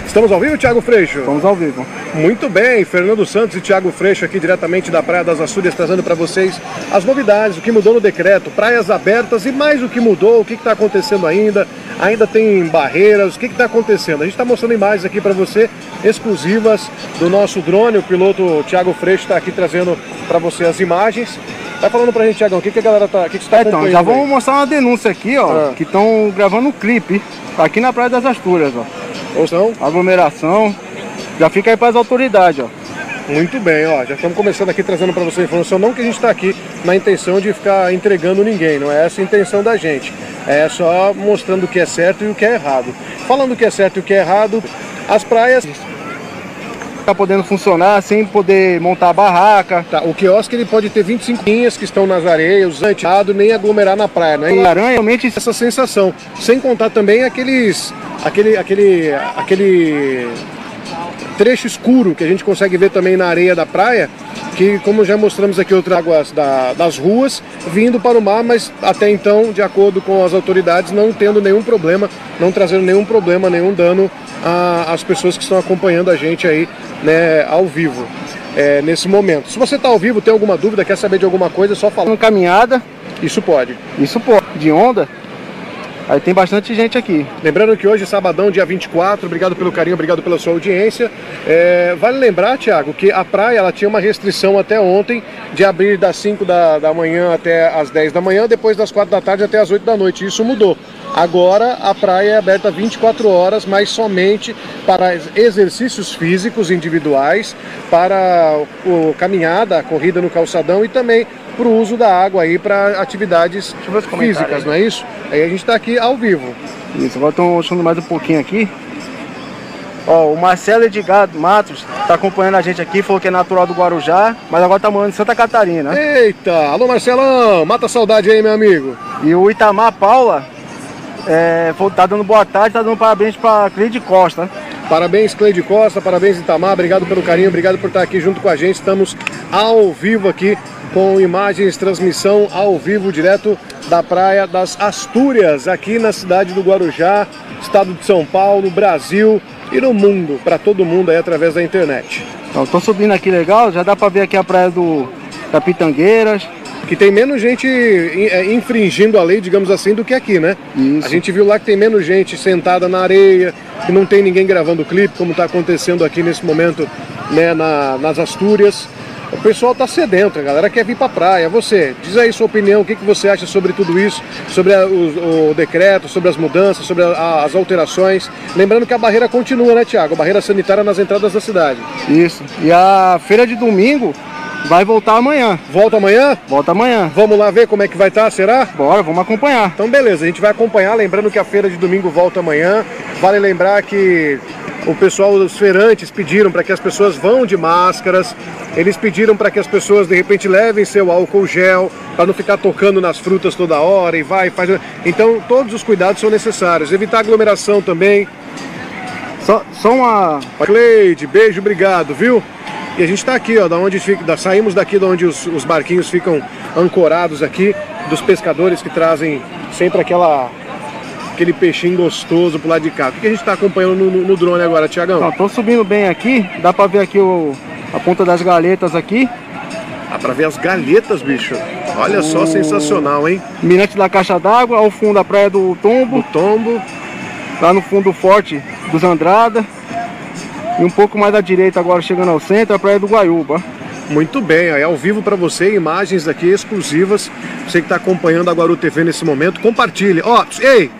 Estamos ao vivo, Thiago Freixo? Estamos ao vivo. Muito bem, Fernando Santos e Thiago Freixo aqui diretamente da Praia das Açúrias, trazendo para vocês as novidades, o que mudou no decreto, praias abertas e mais o que mudou, o que está acontecendo ainda, ainda tem barreiras, o que está acontecendo. A gente está mostrando imagens aqui para você, exclusivas do nosso drone, o piloto Thiago Freixo está aqui trazendo para você as imagens. Vai falando pra gente, Thiagão, o que, que a galera tá, o que, que você tá Então, acompanhando já vamos mostrar uma denúncia aqui, ó, Ah. que estão gravando um clipe aqui na Praia das Astúrias, ó. Ou são? Aglomeração. Já fica aí para as autoridades, ó. Muito bem, ó, já estamos começando aqui trazendo para você a informação, não que a gente está aqui na intenção de ficar entregando ninguém, não é essa a intenção da gente. É só mostrando o que é certo e o que é errado. Falando o que é certo e o que é errado, as praias Tá podendo funcionar sem poder montar a barraca. Tá, o quiosque ele pode ter 25 linhas que estão nas areias, usando nem aglomerar na praia, né? E aranha realmente essa sensação. Sem contar também aqueles. aquele. aquele. aquele trecho escuro que a gente consegue ver também na areia da praia, que como já mostramos aqui outras águas da- das ruas, vindo para o mar, mas até então, de acordo com as autoridades, não tendo nenhum problema, não trazendo nenhum problema, nenhum dano às pessoas que estão acompanhando a gente aí né, ao vivo. é, nesse momento. Se você está ao vivo, tem alguma dúvida, quer saber de alguma coisa, é só falar. Uma caminhada. Isso pode. Isso pode. De onda. Aí tem bastante gente aqui. Lembrando que hoje, sabadão, dia 24, obrigado pelo carinho, obrigado pela sua audiência. É, vale lembrar, Tiago, que a praia ela tinha uma restrição até ontem de abrir das 5 da, da manhã até as 10 da manhã, depois das 4 da tarde até as 8 da noite. Isso mudou. Agora a praia é aberta 24 horas, mas somente para exercícios físicos individuais, para o caminhada, a corrida no calçadão e também para o uso da água aí para atividades físicas, não é isso? Aí a gente está aqui ao vivo. Isso, agora estão mostrando mais um pouquinho aqui. Ó, o Marcelo Edgar Matos tá acompanhando a gente aqui, falou que é natural do Guarujá, mas agora tá morando em Santa Catarina. Eita, alô Marcelão, mata a saudade aí, meu amigo. E o Itamar Paula é, tá dando boa tarde, tá dando parabéns pra Cleide Costa. Parabéns, Cleide Costa, parabéns, Itamar, obrigado pelo carinho, obrigado por estar aqui junto com a gente. Estamos ao vivo aqui com imagens, transmissão ao vivo, direto da Praia das Astúrias, aqui na cidade do Guarujá, estado de São Paulo, Brasil e no mundo, para todo mundo aí através da internet. Então, tô subindo aqui legal, já dá pra ver aqui a praia do da Pitangueiras. Que tem menos gente é, infringindo a lei, digamos assim, do que aqui, né? A gente viu lá que tem menos gente sentada na areia, que não tem ninguém gravando o clipe, como está acontecendo aqui nesse momento né, na- nas Astúrias. O pessoal tá sedento, a galera quer vir pra praia. Você, diz aí sua opinião, o que, que você acha sobre tudo isso, sobre a- o, o decreto, sobre as mudanças, sobre a- as alterações. Lembrando que a barreira continua, né, Tiago? A barreira sanitária nas entradas da cidade. Isso. E a feira de domingo vai voltar amanhã. Volta amanhã? Volta amanhã. Vamos lá ver como é que vai estar, será? Bora, vamos acompanhar. Então beleza, a gente vai acompanhar, lembrando que a feira de domingo volta amanhã. Vale lembrar que o pessoal, os feirantes pediram para que as pessoas vão de máscaras. Eles pediram para que as pessoas de repente levem seu álcool gel para não ficar tocando nas frutas toda hora e vai faz. Então todos os cuidados são necessários. Evitar aglomeração também. Só, só uma. Cleide, beijo, obrigado, viu? E a gente está aqui, ó, da onde fica, da- saímos daqui de onde os, os barquinhos ficam ancorados aqui, dos pescadores que trazem sempre aquela aquele peixinho gostoso pro lado de cá. O que que a gente está acompanhando no, no- drone agora, Tiagão? Tô subindo bem aqui, dá pra ver aqui o, a ponta das galetas aqui. Dá pra ver as galhetas, bicho. Olha só, O- sensacional, hein? Mirante da Caixa d'Água, ao fundo a Praia do Tombo. Tombo. Lá no fundo o Forte dos Andrada. E um pouco mais à direita agora, chegando ao centro, a Praia do Guaiúba. Muito bem, aí ao vivo para você, imagens aqui exclusivas. Você que está acompanhando a Guaru TV nesse momento, compartilhe. Ó, ei,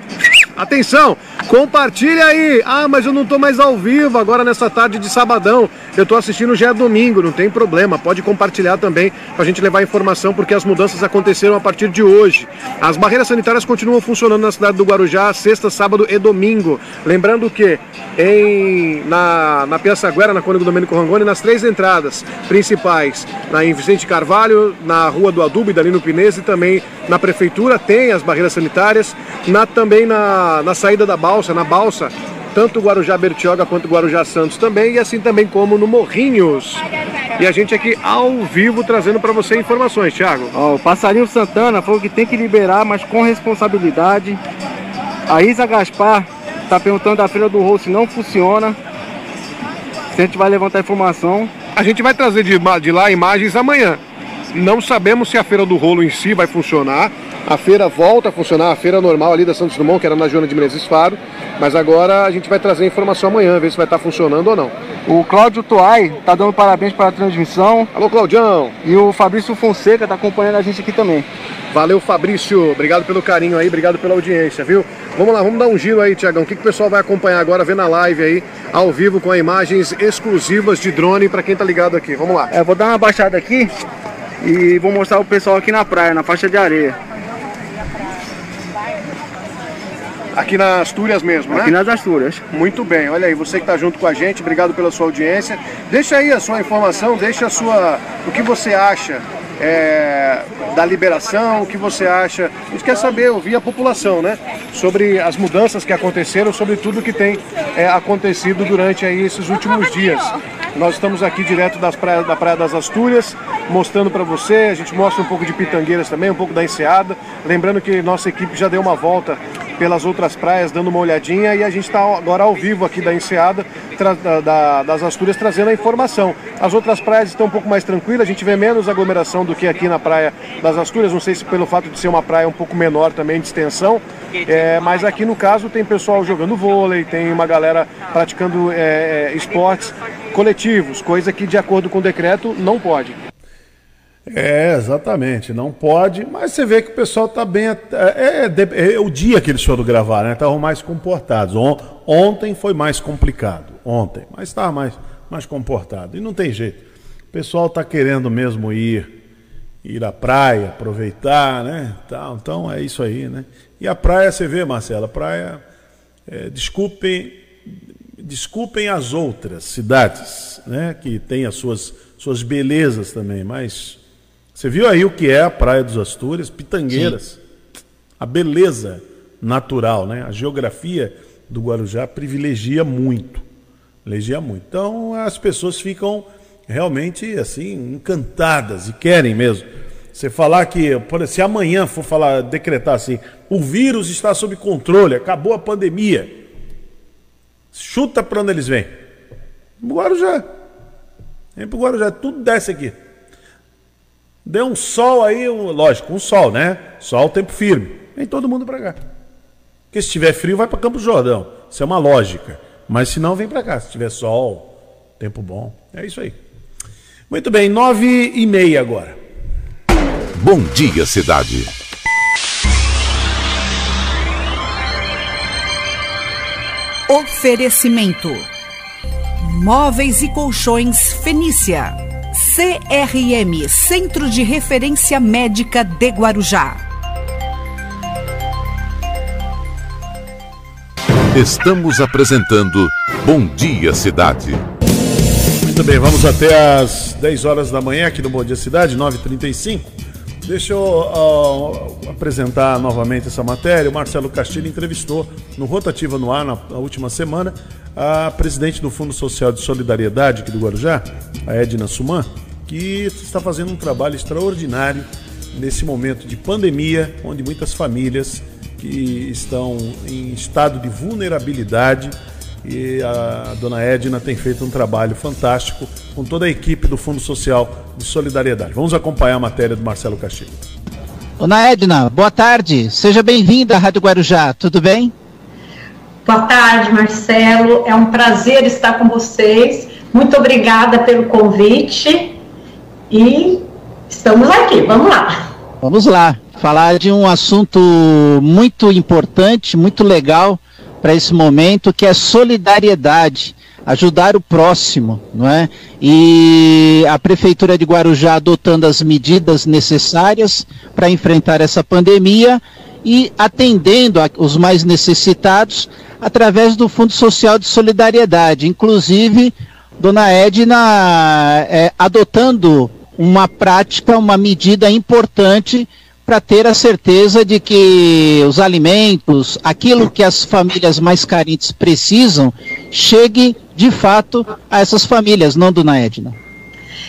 atenção, compartilhe aí. Ah, mas eu não tô mais ao vivo agora nessa tarde de sabadão. Eu tô assistindo já é domingo, não tem problema. Pode compartilhar também pra gente levar informação, porque as mudanças aconteceram a partir de hoje. As barreiras sanitárias continuam funcionando na cidade do Guarujá, sexta, sábado e domingo. Lembrando que em, na, na Piaçaguera, na Cônigo Domênico Rangoni, nas três entradas principais, na em Vicente Carvalho, na Rua do Adubo e dali no Pinês e também na Prefeitura tem as barreiras sanitárias, na, também na, na saída da balsa, na balsa, tanto o Guarujá Bertioga quanto o Guarujá Santos também, e assim também como no Morrinhos. E a gente aqui ao vivo trazendo para você informações, Thiago. Ó, o Passarinho Santana falou que tem que liberar, mas com responsabilidade. A Isa Gaspar tá perguntando da Feira do Rolo se não funciona. Se a gente vai levantar informação. A gente vai trazer de, de lá imagens amanhã. Não sabemos se a Feira do Rolo em si vai funcionar. A feira volta a funcionar, a feira normal ali da Santos Dumont, que era na Joana de Menezes Faro. Mas agora a gente vai trazer informação amanhã, ver se vai estar funcionando ou não. O Cláudio Tuai tá dando parabéns para a transmissão. Alô, Claudião! E o Fabrício Fonseca tá acompanhando a gente aqui também. Valeu, Fabrício. Obrigado pelo carinho aí, obrigado pela audiência, viu? Vamos lá, vamos dar um giro aí, Tiagão. O que, que o pessoal vai acompanhar agora, vendo a live aí, ao vivo, com imagens exclusivas de drone para quem tá ligado aqui. Vamos lá. É, vou dar uma baixada aqui e vou mostrar o pessoal aqui na praia, na faixa de areia. Aqui nas Astúrias mesmo, né? Aqui nas Astúrias. Muito bem, olha aí, você que está junto com a gente, obrigado pela sua audiência. Deixa aí a sua informação, deixa a sua. o que você acha é, da liberação, o que você acha. A gente quer saber, ouvir a população, né? Sobre as mudanças que aconteceram, sobre tudo que tem é, acontecido durante aí esses últimos dias. Nós estamos aqui direto das praias, da Praia das Astúrias, mostrando para você, a gente mostra um pouco de Pitangueiras também, um pouco da Enseada. Lembrando que nossa equipe já deu uma volta pelas outras praias, dando uma olhadinha, e a gente está agora ao vivo aqui da Enseada, da, da, das Astúrias, trazendo a informação. As outras praias estão um pouco mais tranquilas, a gente vê menos aglomeração do que aqui na Praia das Astúrias, não sei se pelo fato de ser uma praia um pouco menor também de extensão, é, mas aqui no caso tem pessoal jogando vôlei, tem uma galera praticando é, é, coletivos, coisa que de acordo com o decreto não pode. É, exatamente, não pode, mas você vê que o pessoal está bem. É, é, é, o dia que eles foram gravar, né? Estavam mais comportados. On, ontem foi mais complicado, ontem, mas estava mais, mais comportado. E não tem jeito. O pessoal está querendo mesmo ir, ir à praia, aproveitar, né? Então, então é isso aí, né? E a praia, você vê, Marcela, a praia, é, desculpem, desculpem as outras cidades, né? Que tem as suas, suas belezas também, mas você viu aí o que é a Praia dos Astúrias, Pitangueiras. Sim. A beleza natural, né? A geografia do Guarujá privilegia muito. Privilegia muito. Então as pessoas ficam realmente assim encantadas e querem mesmo. Você falar que, se amanhã for falar, decretar assim, o vírus está sob controle, acabou a pandemia. Chuta para onde eles vêm. Guarujá. Vem pro Guarujá, tudo desce aqui. Deu um sol aí, um, lógico, um sol, né? Sol, tempo firme. Vem todo mundo para cá. Porque se tiver frio, vai para Campos Jordão. Isso é uma lógica. Mas se não, vem para cá. Se tiver sol, tempo bom. É isso aí. Muito bem, nove e meia agora. Bom dia, cidade. Oferecimento: Móveis e Colchões Fenícia. CRM Centro de Referência Médica de Guarujá. Estamos apresentando Bom Dia Cidade. Muito bem, vamos até às 10 horas da manhã aqui no Bom Dia Cidade, 9h35. Deixa eu uh, apresentar novamente essa matéria. O Marcelo Castilho entrevistou no Rotativa no Ar, na, na última semana, a presidente do Fundo Social de Solidariedade aqui do Guarujá, a Edna Suman, que está fazendo um trabalho extraordinário nesse momento de pandemia, onde muitas famílias que estão em estado de vulnerabilidade e a dona Edna tem feito um trabalho fantástico com toda a equipe do Fundo Social de Solidariedade. Vamos acompanhar a matéria do Marcelo Castilho. Dona Edna, boa tarde. Seja bem-vinda à Rádio Guarujá. Tudo bem? Boa tarde, Marcelo. É um prazer estar com vocês. Muito obrigada pelo convite e estamos aqui. Vamos lá. Vamos lá. Falar de um assunto muito importante, muito legal para esse momento, que é solidariedade ajudar o próximo, não é? E a prefeitura de Guarujá adotando as medidas necessárias para enfrentar essa pandemia e atendendo os mais necessitados através do Fundo Social de Solidariedade. Inclusive, Dona Edna é, adotando uma prática, uma medida importante para ter a certeza de que os alimentos, aquilo que as famílias mais carentes precisam, chegue de fato a essas famílias, não, dona Edna?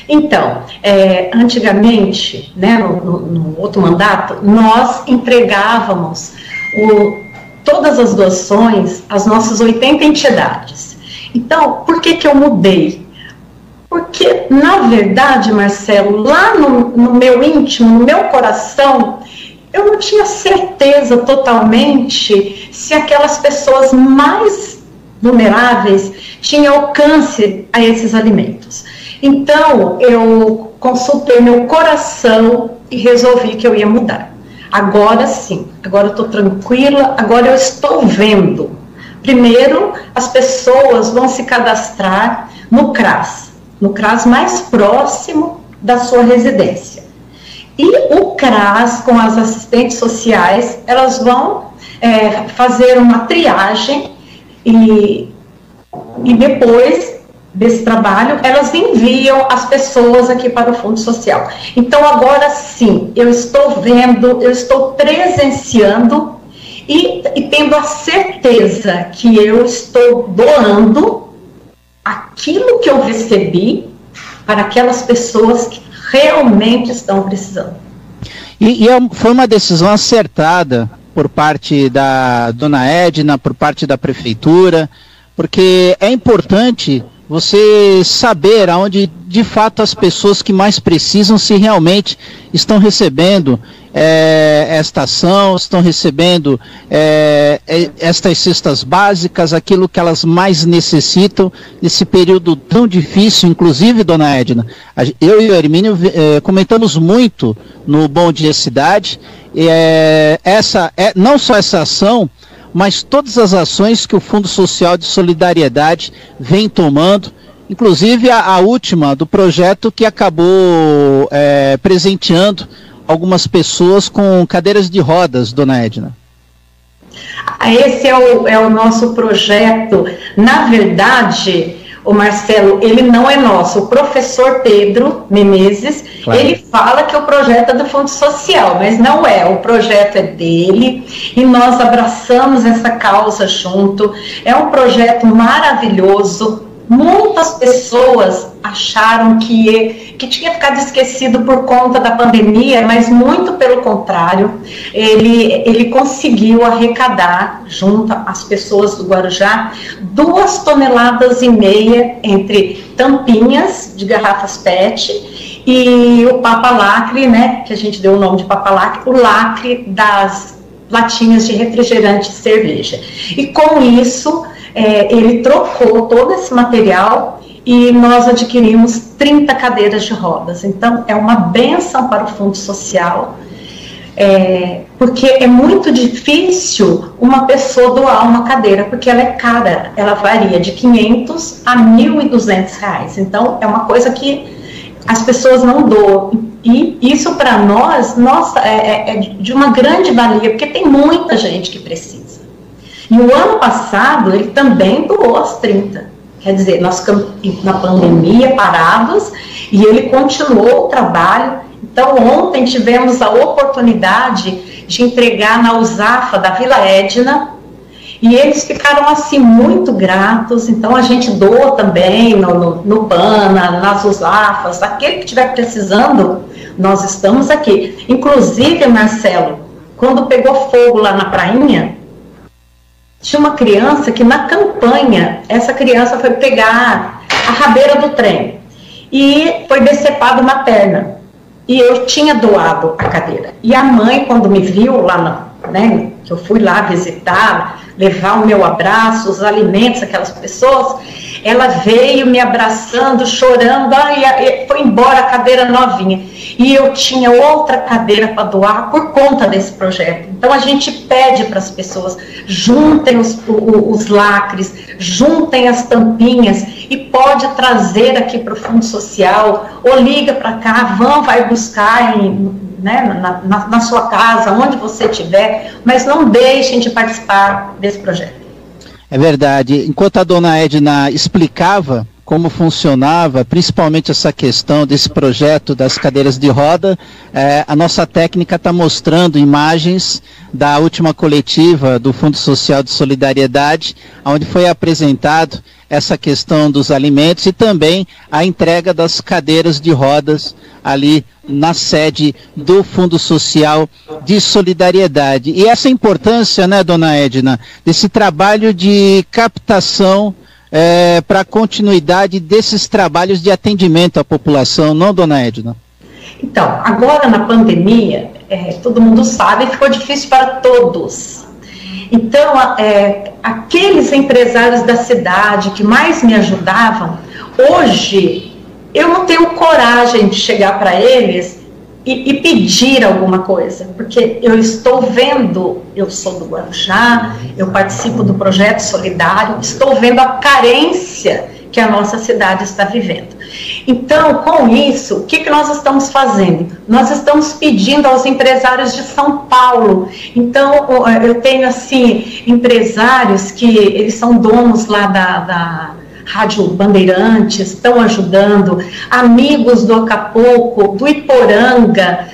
Então, é, antigamente, né, no, no, outro mandato, nós entregávamos o, todas as doações às nossas 80 entidades. Então, por que, que eu mudei? Porque, na verdade, Marcelo, lá no, no meu íntimo, no meu coração, eu não tinha certeza totalmente se aquelas pessoas mais vulneráveis tinham alcance a esses alimentos. Então, eu consultei meu coração e resolvi que eu ia mudar. Agora sim, agora eu estou tranquila, agora eu estou vendo. Primeiro, as pessoas vão se cadastrar no CRAS, no CRAS mais próximo da sua residência. E o CRAS, com as assistentes sociais, elas vão é, fazer uma triagem e, e depois desse trabalho, elas enviam as pessoas aqui para o Fundo Social. Então, agora sim, eu estou vendo, eu estou presenciando e, e tendo a certeza que eu estou doando aquilo que eu recebi para aquelas pessoas que realmente estão precisando. E, e é foi uma decisão acertada por parte da dona Edna, por parte da prefeitura, porque é importante você saber aonde de fato as pessoas que mais precisam se realmente estão recebendo é, esta ação, estão recebendo é, estas cestas básicas, aquilo que elas mais necessitam nesse período tão difícil, inclusive, dona Edna. Eu e o Hermínio é, comentamos muito no Bom Dia Cidade, é, essa, é, não só essa ação, mas todas as ações que o Fundo Social de Solidariedade vem tomando, inclusive a, a última do projeto que acabou é, presenteando algumas pessoas com cadeiras de rodas, dona Edna. Esse é o, é o nosso projeto. Na verdade, o Marcelo, ele não é nosso. O professor Pedro Menezes, claro. ele fala que o projeto é do Fundo Social, mas não é. O projeto é dele e nós abraçamos essa causa junto. É um projeto maravilhoso. Muitas pessoas acharam que, que tinha ficado esquecido por conta da pandemia, mas muito pelo contrário, ele, ele conseguiu arrecadar, junto às pessoas do Guarujá, duas toneladas e meia entre tampinhas de garrafas PET e o Papa Lacre, né, que a gente deu o nome de Papa Lacre, o lacre das latinhas de refrigerante e cerveja. E com isso, é, ele trocou todo esse material e nós adquirimos 30 cadeiras de rodas. Então, é uma benção para o Fundo Social, é, porque é muito difícil uma pessoa doar uma cadeira, porque ela é cara, ela varia de 500 a 1.200 reais. Então, é uma coisa que as pessoas não doam. E isso para nós, nossa, é, é, é de uma grande valia, porque tem muita gente que precisa. E o ano passado ele também doou as 30. Quer dizer, nós ficamos na pandemia parados e ele continuou o trabalho. Então, ontem tivemos a oportunidade de entregar na USAFA da Vila Edna e eles ficaram assim muito gratos. Então, a gente doa também no, no, no PANA, nas USAFAs, aquele que estiver precisando, nós estamos aqui. Inclusive, Marcelo, quando pegou fogo lá na prainha, tinha uma criança que na campanha, essa criança foi pegar a rabeira do trem e foi decepada uma perna. E eu tinha doado a cadeira. E a mãe, quando me viu lá, na, né, que eu fui lá visitar, levar o meu abraço, os alimentos, aquelas pessoas, ela veio me abraçando, chorando, ai, foi embora a cadeira novinha. E eu tinha outra cadeira para doar por conta desse projeto. Então a gente pede para as pessoas, juntem os, os, lacres, juntem as tampinhas e pode trazer aqui para o Fundo Social, ou liga para cá, vão, vai buscar em, né, na, na, na sua casa, onde você estiver, mas não deixem de participar desse projeto. É verdade. Enquanto a dona Edna explicava como funcionava, principalmente essa questão desse projeto das cadeiras de roda. É, a nossa técnica está mostrando imagens da última coletiva do Fundo Social de Solidariedade, onde foi apresentado essa questão dos alimentos e também a entrega das cadeiras de rodas ali na sede do Fundo Social de Solidariedade. E essa importância, né, dona Edna, desse trabalho de captação é, para a continuidade desses trabalhos de atendimento à população, não, dona Edna? Então, agora na pandemia, é, todo mundo sabe, ficou difícil para todos. Então, é, aqueles empresários da cidade que mais me ajudavam, hoje eu não tenho coragem de chegar para eles e, e, pedir alguma coisa, porque eu estou vendo, eu sou do Guarujá, eu participo do projeto solidário, estou vendo a carência que a nossa cidade está vivendo. Então, com isso, o que, que nós estamos fazendo? Nós estamos pedindo aos empresários de São Paulo. Então, eu tenho, assim, empresários que eles são donos lá da, da Rádio Bandeirantes, estão ajudando, amigos do Acapulco, do Iporanga.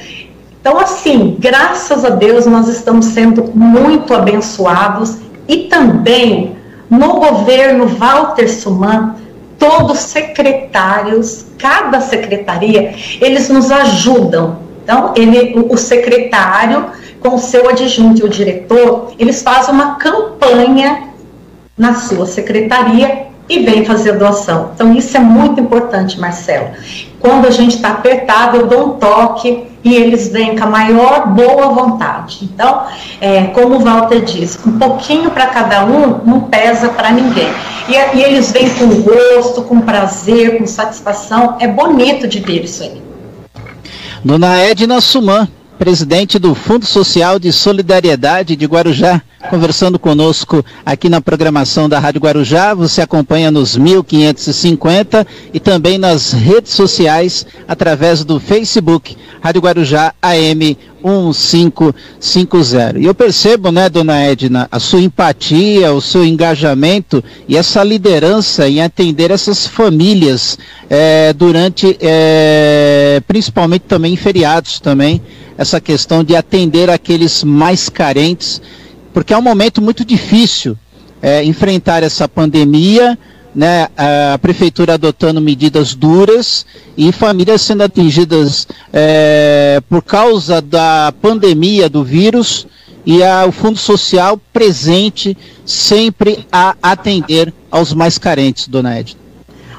Então, assim, graças a Deus, nós estamos sendo muito abençoados e também no governo Walter Suman, todos secretários, cada secretaria, eles nos ajudam. Então, ele, o secretário, com o seu adjunto e o diretor, eles fazem uma campanha na sua secretaria e vem fazer doação. Então, isso é muito importante, Marcelo. Quando a gente está apertado, eu dou um toque e eles vêm com a maior boa vontade. Então, é, como o Walter disse, um pouquinho para cada um não pesa para ninguém. E, e eles vêm com gosto, com prazer, com satisfação. É bonito de ver isso aí. Dona Edna Suman, presidente do Fundo Social de Solidariedade de Guarujá, conversando conosco aqui na programação da Rádio Guarujá. Você acompanha nos 1550 e também nas redes sociais através do Facebook Rádio Guarujá AM 1550. E eu percebo, né, dona Edna, a sua empatia, o seu engajamento e essa liderança em atender essas famílias é, durante, é, principalmente também em feriados também, essa questão de atender aqueles mais carentes, porque é um momento muito difícil é, enfrentar essa pandemia, né, a prefeitura adotando medidas duras e famílias sendo atingidas é, por causa da pandemia do vírus e a, o Fundo Social presente sempre a atender aos mais carentes, dona Edna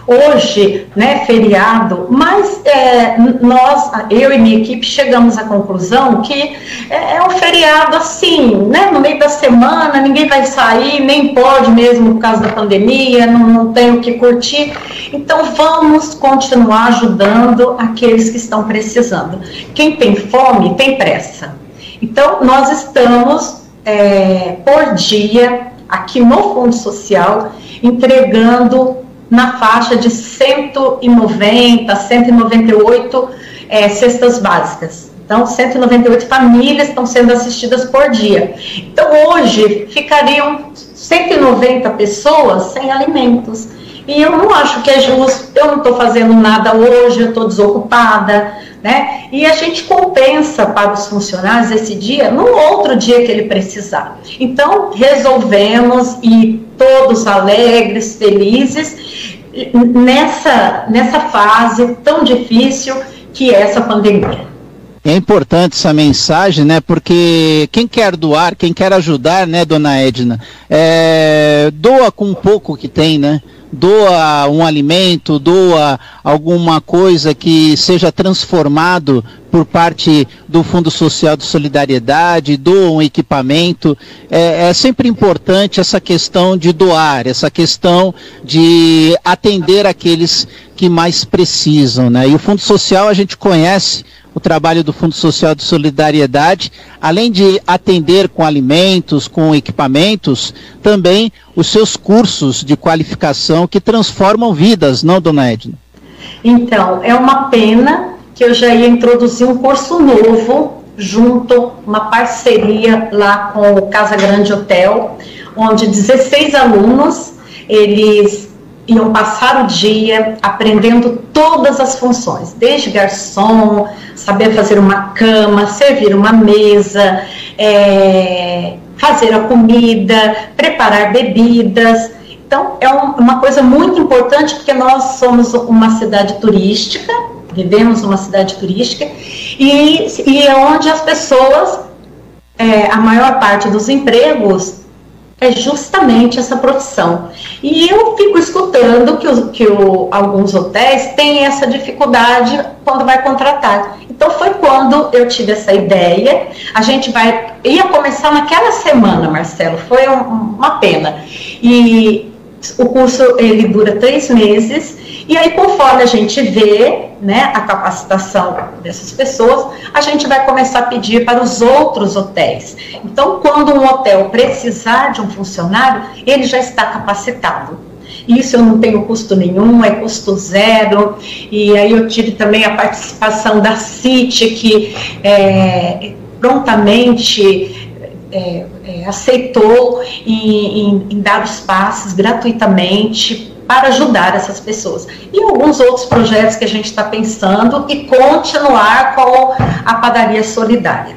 hoje, né, feriado, mas é, nós, eu e minha equipe, chegamos à conclusão que é, é, um feriado assim, né, no meio da semana, ninguém vai sair, nem pode mesmo por causa da pandemia, não, não tem o que curtir, então vamos continuar ajudando aqueles que estão precisando. Quem tem fome tem pressa. Então, nós estamos é, por dia aqui no Fundo Social entregando na faixa de 190, 198 é, cestas básicas. Então, 198 famílias estão sendo assistidas por dia. Então, hoje ficariam 190 pessoas sem alimentos. E eu não acho que é justo, eu não estou fazendo nada hoje, eu estou desocupada, né? E a gente compensa para os funcionários esse dia no outro dia que ele precisar. Então, resolvemos e todos alegres, felizes, nessa, nessa fase tão difícil que é essa pandemia. É importante essa mensagem, né? Porque quem quer doar, quem quer ajudar, né, dona Edna, é, doa com pouco que tem, né? Doa um alimento, doa alguma coisa que seja transformado por parte do Fundo Social de Solidariedade, doa um equipamento. É, é sempre importante essa questão de doar, essa questão de atender aqueles que mais precisam. Né? E o Fundo Social a gente conhece o trabalho do Fundo Social de Solidariedade, além de atender com alimentos, com equipamentos, também os seus cursos de qualificação que transformam vidas, não, dona Edna? Então, é uma pena que eu já ia introduzir um curso novo, junto, uma parceria lá com o Casa Grande Hotel, onde 16 alunos, eles iam passar o dia aprendendo todas as funções, desde garçom, saber fazer uma cama, servir uma mesa, é, fazer a comida, preparar bebidas. Então, é um, uma coisa muito importante porque nós somos uma cidade turística, vivemos uma cidade turística, e, e é onde as pessoas, é, a maior parte dos empregos é justamente essa profissão. E eu fico escutando que, os, que o, alguns hotéis têm essa dificuldade quando vai contratar. Então foi quando eu tive essa ideia. A gente vai ia começar naquela semana, Marcelo. Foi um, uma pena. E o curso ele dura três meses e aí, conforme a gente vê né, a capacitação dessas pessoas, a gente vai começar a pedir para os outros hotéis. Então, quando um hotel precisar de um funcionário, ele já está capacitado. Isso eu não tenho custo nenhum, é custo zero. E aí eu tive também a participação da CIT, que é, prontamente é, é, aceitou em, em, em dar os passos gratuitamente para ajudar essas pessoas. E alguns outros projetos que a gente está pensando e continuar com a padaria solidária.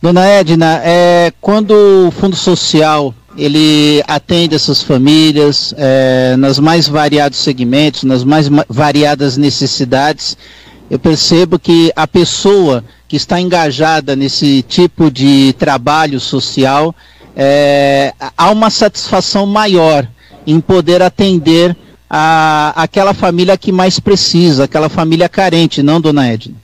Dona Edna, é, quando o Fundo Social ele atende essas famílias é, nas mais variados segmentos, nas mais variadas necessidades, eu percebo que a pessoa que está engajada nesse tipo de trabalho social, é, há uma satisfação maior em poder atender a, aquela família que mais precisa, aquela família carente, não, dona Edna?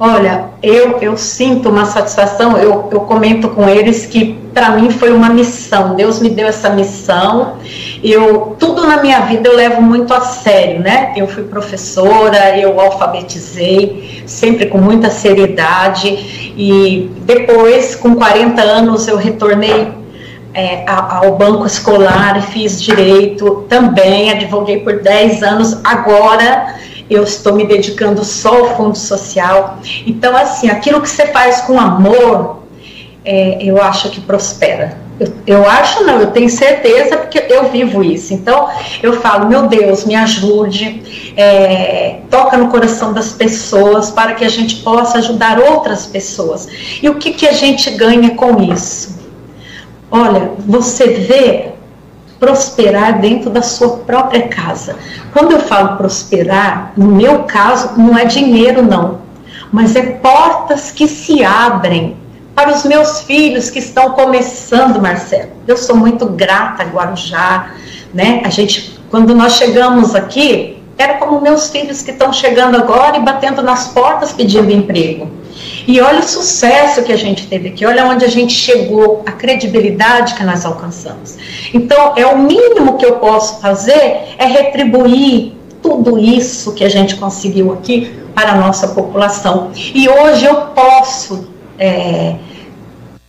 Olha, eu, eu sinto uma satisfação, eu, eu comento com eles que para mim foi uma missão, Deus me deu essa missão, eu, tudo na minha vida eu levo muito a sério, né, eu fui professora, eu alfabetizei, sempre com muita seriedade, e depois, com 40 anos, eu retornei é, ao banco escolar, fiz direito também, advoguei por 10 anos, agora eu estou me dedicando só ao fundo social. Então, assim, aquilo que você faz com amor, é, eu acho que prospera. Eu, eu, acho não, eu tenho certeza porque eu vivo isso. Então, eu falo, meu Deus, me ajude, é, toca no coração das pessoas para que a gente possa ajudar outras pessoas. E o que, que a gente ganha com isso? Olha, você vê prosperar dentro da sua própria casa. Quando eu falo prosperar, no meu caso, não é dinheiro, não, mas é portas que se abrem para os meus filhos que estão começando, Marcelo. Eu sou muito grata Guarujá, né? A gente, quando nós chegamos aqui, era como meus filhos que estão chegando agora e batendo nas portas pedindo emprego. E olha o sucesso que a gente teve aqui, olha onde a gente chegou, a credibilidade que nós alcançamos. Então, é o mínimo que eu posso fazer é retribuir tudo isso que a gente conseguiu aqui para a nossa população. E hoje eu posso é,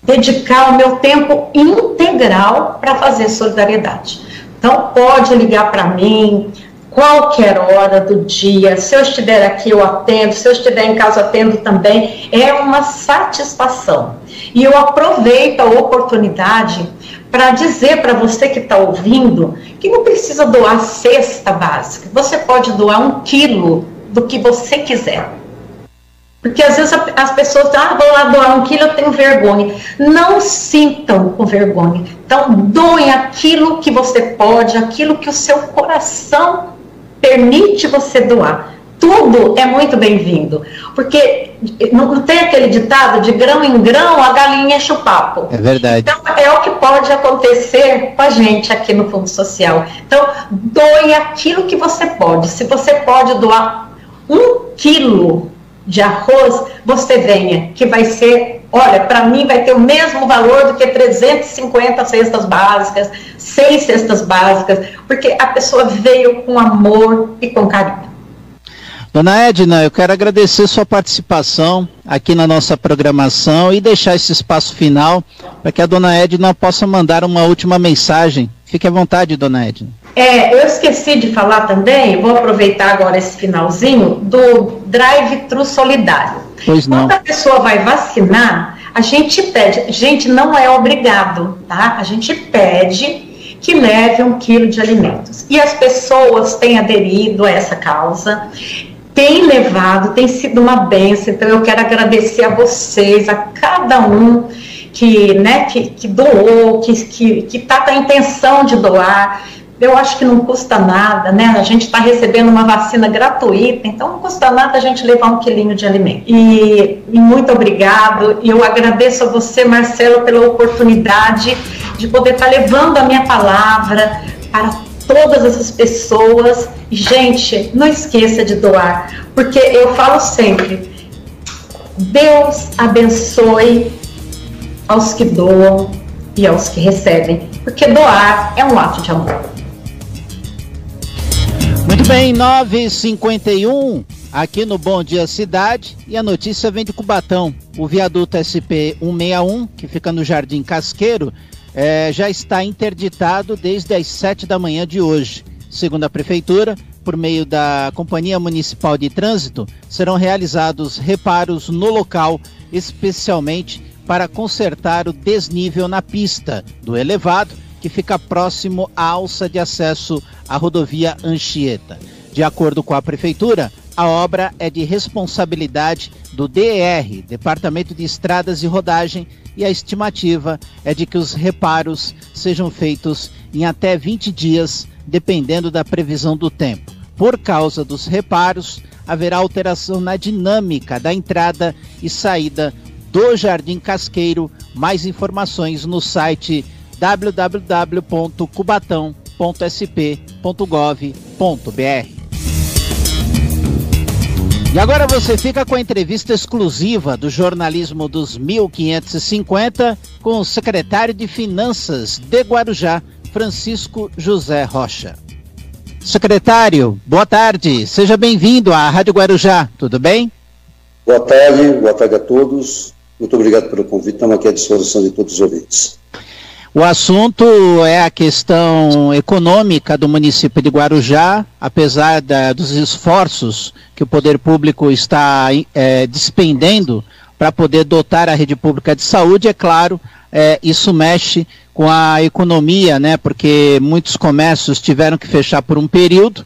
dedicar o meu tempo integral para fazer solidariedade. Então, pode ligar para mim, qualquer hora do dia. Se eu estiver aqui, eu atendo. Se eu estiver em casa, atendo também. É uma satisfação. E eu aproveito a oportunidade para dizer para você que está ouvindo que não precisa doar cesta básica. Você pode doar um quilo do que você quiser. Porque às vezes as pessoas dizem, ah, vou lá doar um quilo, eu tenho vergonha. Não sintam com vergonha. Então, doem aquilo que você pode, aquilo que o seu coração permite você doar. Tudo é muito bem-vindo, porque não tem aquele ditado de grão em grão a galinha enche o papo. É verdade. Então é o que pode acontecer com a gente aqui no Fundo Social. Então doe aquilo que você pode. Se você pode doar um quilo de arroz, você venha, que vai ser, olha, para mim vai ter o mesmo valor do que 350 cestas básicas, seis cestas básicas, porque a pessoa veio com amor e com carinho. Dona Edna, eu quero agradecer sua participação aqui na nossa programação e deixar esse espaço final para que a Dona Edna possa mandar uma última mensagem. Fique à vontade, Dona Edna. É, eu esqueci de falar também, vou aproveitar agora esse finalzinho, do drive-thru solidário. Pois não. Quando a pessoa vai vacinar, a gente pede, gente, não é obrigado, tá? A gente pede que leve um quilo de alimentos. E as pessoas têm aderido a essa causa, têm levado, tem sido uma benção. Então eu quero agradecer a vocês, a cada um que, né, que, que doou, que está que, que tá com a intenção de doar eu acho que não custa nada, né? A gente está recebendo uma vacina gratuita, então não custa nada a gente levar um quilinho de alimento. E, e muito obrigado. E eu agradeço a você, Marcelo, pela oportunidade de poder estar tá levando a minha palavra para todas essas pessoas. Gente, não esqueça de doar, porque eu falo sempre: Deus abençoe aos que doam e aos que recebem, porque doar é um ato de amor. Muito bem, 9h51 aqui no Bom Dia Cidade e a notícia vem de Cubatão. O viaduto SP 161, que fica no Jardim Casqueiro, é, já está interditado desde as 7 da manhã de hoje. Segundo a Prefeitura, por meio da Companhia Municipal de Trânsito, serão realizados reparos no local, especialmente para consertar o desnível na pista do elevado que fica próximo à alça de acesso à rodovia Anchieta. De acordo com a Prefeitura, a obra é de responsabilidade do DER, Departamento de Estradas e Rodagem, e a estimativa é de que os reparos sejam feitos em até 20 dias, dependendo da previsão do tempo. Por causa dos reparos, haverá alteração na dinâmica da entrada e saída do Jardim Casqueiro. Mais informações no site www.cubatão.sp.gov.br. E agora você fica com a entrevista exclusiva do jornalismo dos 1550 com o secretário de Finanças de Guarujá, Francisco José Rocha. Secretário, boa tarde, seja bem-vindo à Rádio Guarujá, tudo bem? Boa tarde, boa tarde a todos. Muito obrigado pelo convite, estamos aqui à disposição de todos os ouvintes. O assunto é a questão econômica do município de Guarujá, apesar da, dos esforços que o poder público está é, despendendo para poder dotar a rede pública de saúde, é claro, é, isso mexe com a economia, né? Porque muitos comércios tiveram que fechar por um período,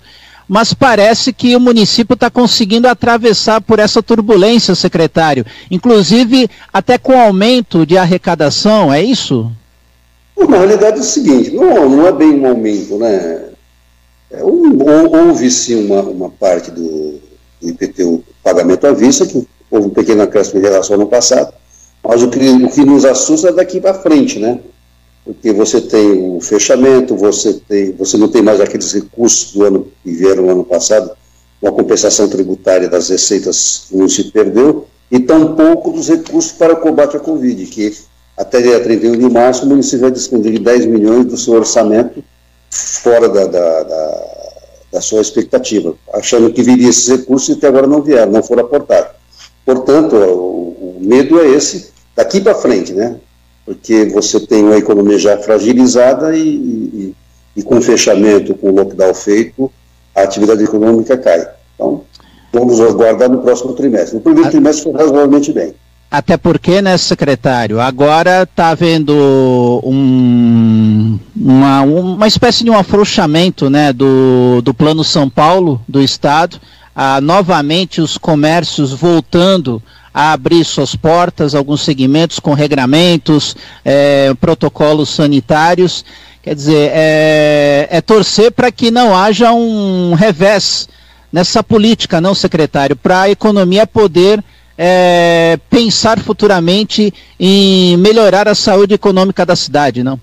mas parece que o município está conseguindo atravessar por essa turbulência, secretário, inclusive até com aumento de arrecadação, é isso? Na realidade é o seguinte, não, não é bem um aumento, né? É, houve sim uma, uma parte do, IPTU pagamento à vista, que houve um pequeno acréscimo em relação ao ano passado, mas o que, o que nos assusta é daqui para frente, né? Porque você tem o fechamento, você, tem, você não tem mais aqueles recursos do ano que vieram no ano passado, uma compensação tributária das receitas que não se perdeu, e tampouco dos recursos para o combate à Covid, que até dia 31 de março, o município vai despender 10 milhões do seu orçamento fora da, da, da, da sua expectativa, achando que viria esses recursos e até agora não vieram, não foram aportados. Portanto, o, o medo é esse daqui para frente, né? Porque você tem uma economia já fragilizada e, e, e com o fechamento, com o lockdown feito, a atividade econômica cai. Então, vamos aguardar no próximo trimestre. No primeiro trimestre foi razoavelmente bem. Até porque, né, secretário, agora está havendo um, uma, uma espécie de um afrouxamento né, do, do Plano São Paulo, do Estado, ah, novamente os comércios voltando a abrir suas portas, alguns segmentos com regramentos, é, protocolos sanitários. Quer dizer, é, é torcer para que não haja um revés nessa política, não, secretário, para a economia poder é, pensar futuramente em melhorar a saúde econômica da cidade, não?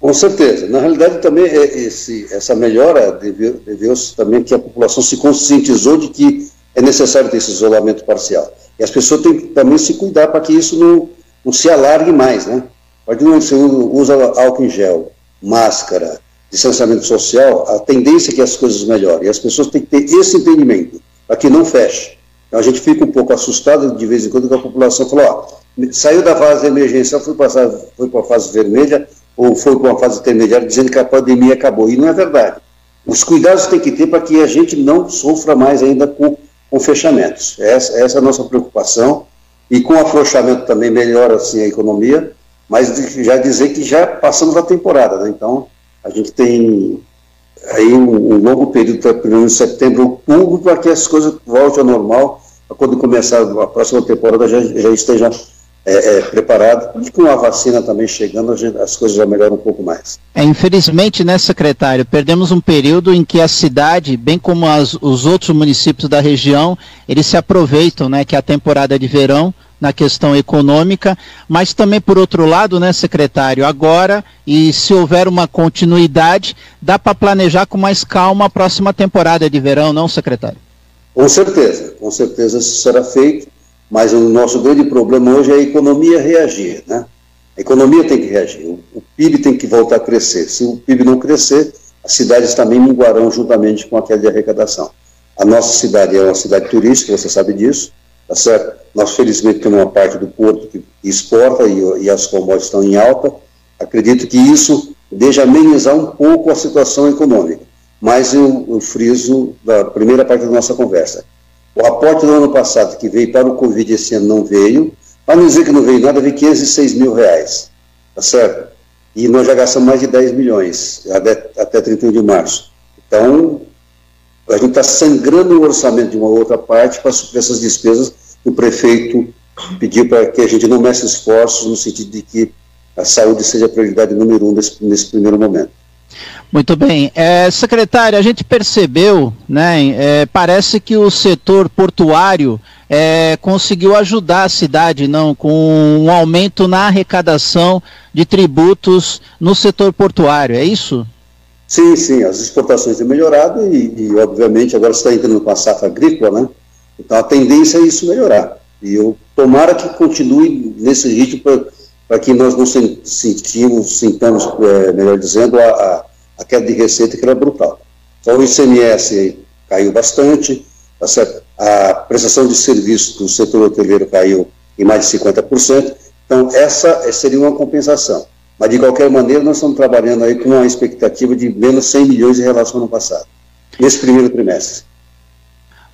Com certeza. Na realidade, também é esse, essa melhora deveu-se também que a população se conscientizou de que é necessário ter esse isolamento parcial. E as pessoas têm que também se cuidar para que isso não, não se alargue mais, né? A partir do momento que você usa álcool em gel, máscara, distanciamento social, a tendência é que as coisas melhorem. E as pessoas têm que ter esse entendimento, para que não feche. Então, a gente fica um pouco assustado de vez em quando que a população fala, ó, saiu da fase emergencial, foi, passar, foi para a fase vermelha ou foi para uma fase intermediária dizendo que a pandemia acabou. E não é verdade. Os cuidados tem que ter para que a gente não sofra mais ainda com, com fechamentos. Essa, essa é a nossa preocupação. E com afrouxamento também melhora assim a economia, mas já dizer que já passamos da temporada, né? Então, A gente tem aí um, um longo período, tá, pelo menos setembro, outubro, para que as coisas voltem ao normal, quando começar a próxima temporada já, já esteja é, é, preparado. E com a vacina também chegando, as coisas já melhoram um pouco mais. É, infelizmente, né, secretário, perdemos um período em que a cidade, bem como as, os outros municípios da região, eles se aproveitam, né, que é a temporada de verão, na questão econômica, mas também por outro lado, né, secretário, agora e se houver uma continuidade, dá para planejar com mais calma a próxima temporada de verão, não, secretário? Com certeza, com certeza isso será feito, mas o nosso grande problema hoje é a economia reagir, né? A economia tem que reagir, o, PIB tem que voltar a crescer. Se o PIB não crescer, as cidades também minguarão juntamente com aquela de arrecadação. A nossa cidade é uma cidade turística, você sabe disso, tá certo? Nós, felizmente, temos uma parte do porto que exporta e, e as commodities estão em alta. Acredito que isso deixa amenizar um pouco a situação econômica. Mas eu, eu friso da primeira parte da nossa conversa. O aporte do ano passado, que veio para o Covid esse ano, não veio. Para não dizer que não veio nada, veio 506 mil reais. Tá certo? E nós já gastamos mais de 10 milhões até, até 31 de março. Então, a gente está sangrando o orçamento de uma outra parte para suprir essas despesas o prefeito pediu para que a gente não meça esforços no sentido de que a saúde seja a prioridade número um nesse, nesse primeiro momento. Muito bem. É, secretário, a gente percebeu, né, é, parece que o setor portuário é, conseguiu ajudar a cidade, não, com um aumento na arrecadação de tributos no setor portuário, é isso? Sim, sim, as exportações têm melhorado e, e obviamente, agora está entrando com a safra agrícola, né? Então a tendência é isso melhorar. E eu tomara que continue nesse ritmo que nós não sentimos, sintamos, é, melhor dizendo, a, a a queda de receita que era brutal. Então o ICMS caiu bastante, tá a prestação de serviço do setor hoteleiro caiu em mais de 50%, então essa seria uma compensação. Mas de qualquer maneira nós estamos trabalhando aí com uma expectativa de menos 100 milhões em relação ao ano passado, nesse primeiro trimestre.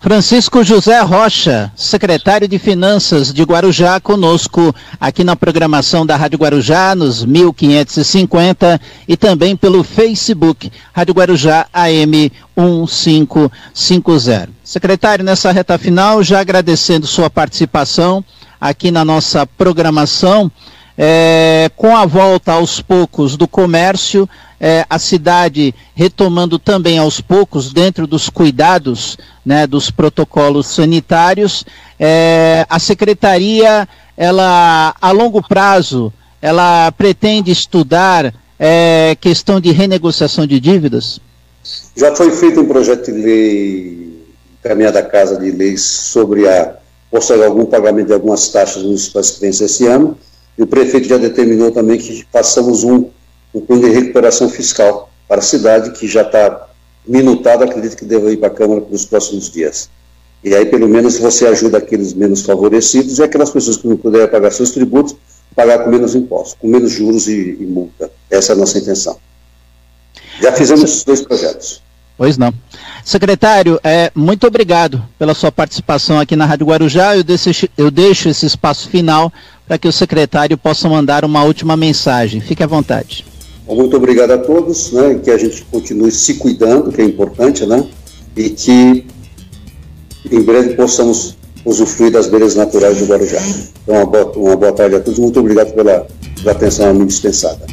Francisco José Rocha, secretário de Finanças de Guarujá, conosco aqui na programação da Rádio Guarujá, nos 1550 e também pelo Facebook, Rádio Guarujá AM 1550. Secretário, nessa reta final, já agradecendo sua participação aqui na nossa programação, é, com a volta aos poucos do comércio, é, a cidade retomando também aos poucos, dentro dos cuidados né, dos protocolos sanitários, é, a secretaria, ela a longo prazo, ela pretende estudar é, questão de renegociação de dívidas? Já foi feito um projeto de lei caminhada à Casa de Leis sobre a postergar algum pagamento de algumas taxas municipais que vence esse ano. E o prefeito já determinou também que façamos um um plano de recuperação fiscal para a cidade, que já está minutado, acredito que deva ir para a Câmara nos próximos dias. E aí, pelo menos, você ajuda aqueles menos favorecidos e aquelas pessoas que não puderem pagar seus tributos, pagar com menos impostos, com menos juros e, e multa. Essa é a nossa intenção. Já fizemos esses dois projetos. Pois não. Secretário, é, muito obrigado pela sua participação aqui na Rádio Guarujá. Eu deixo, eu deixo esse espaço final para que o secretário possa mandar uma última mensagem. Fique à vontade. Muito obrigado a todos, né, que a gente continue se cuidando, que é importante, né, e que em breve possamos usufruir das belezas naturais do Guarujá. Então, uma boa, uma boa tarde a todos, muito obrigado pela, pela atenção a mim dispensada.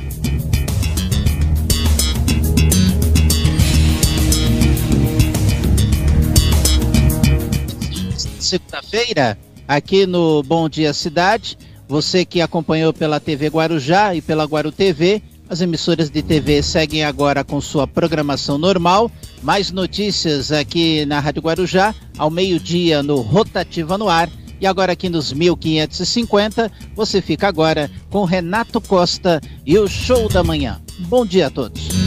Segunda-feira, aqui no Bom Dia Cidade, você que acompanhou pela TV Guarujá e pela Guaru TV, as emissoras de TV seguem agora com sua programação normal. Mais notícias aqui na Rádio Guarujá, ao meio-dia no Rotativa no Ar. E agora aqui nos 1550, você fica agora com Renato Costa e o Show da Manhã. Bom dia a todos.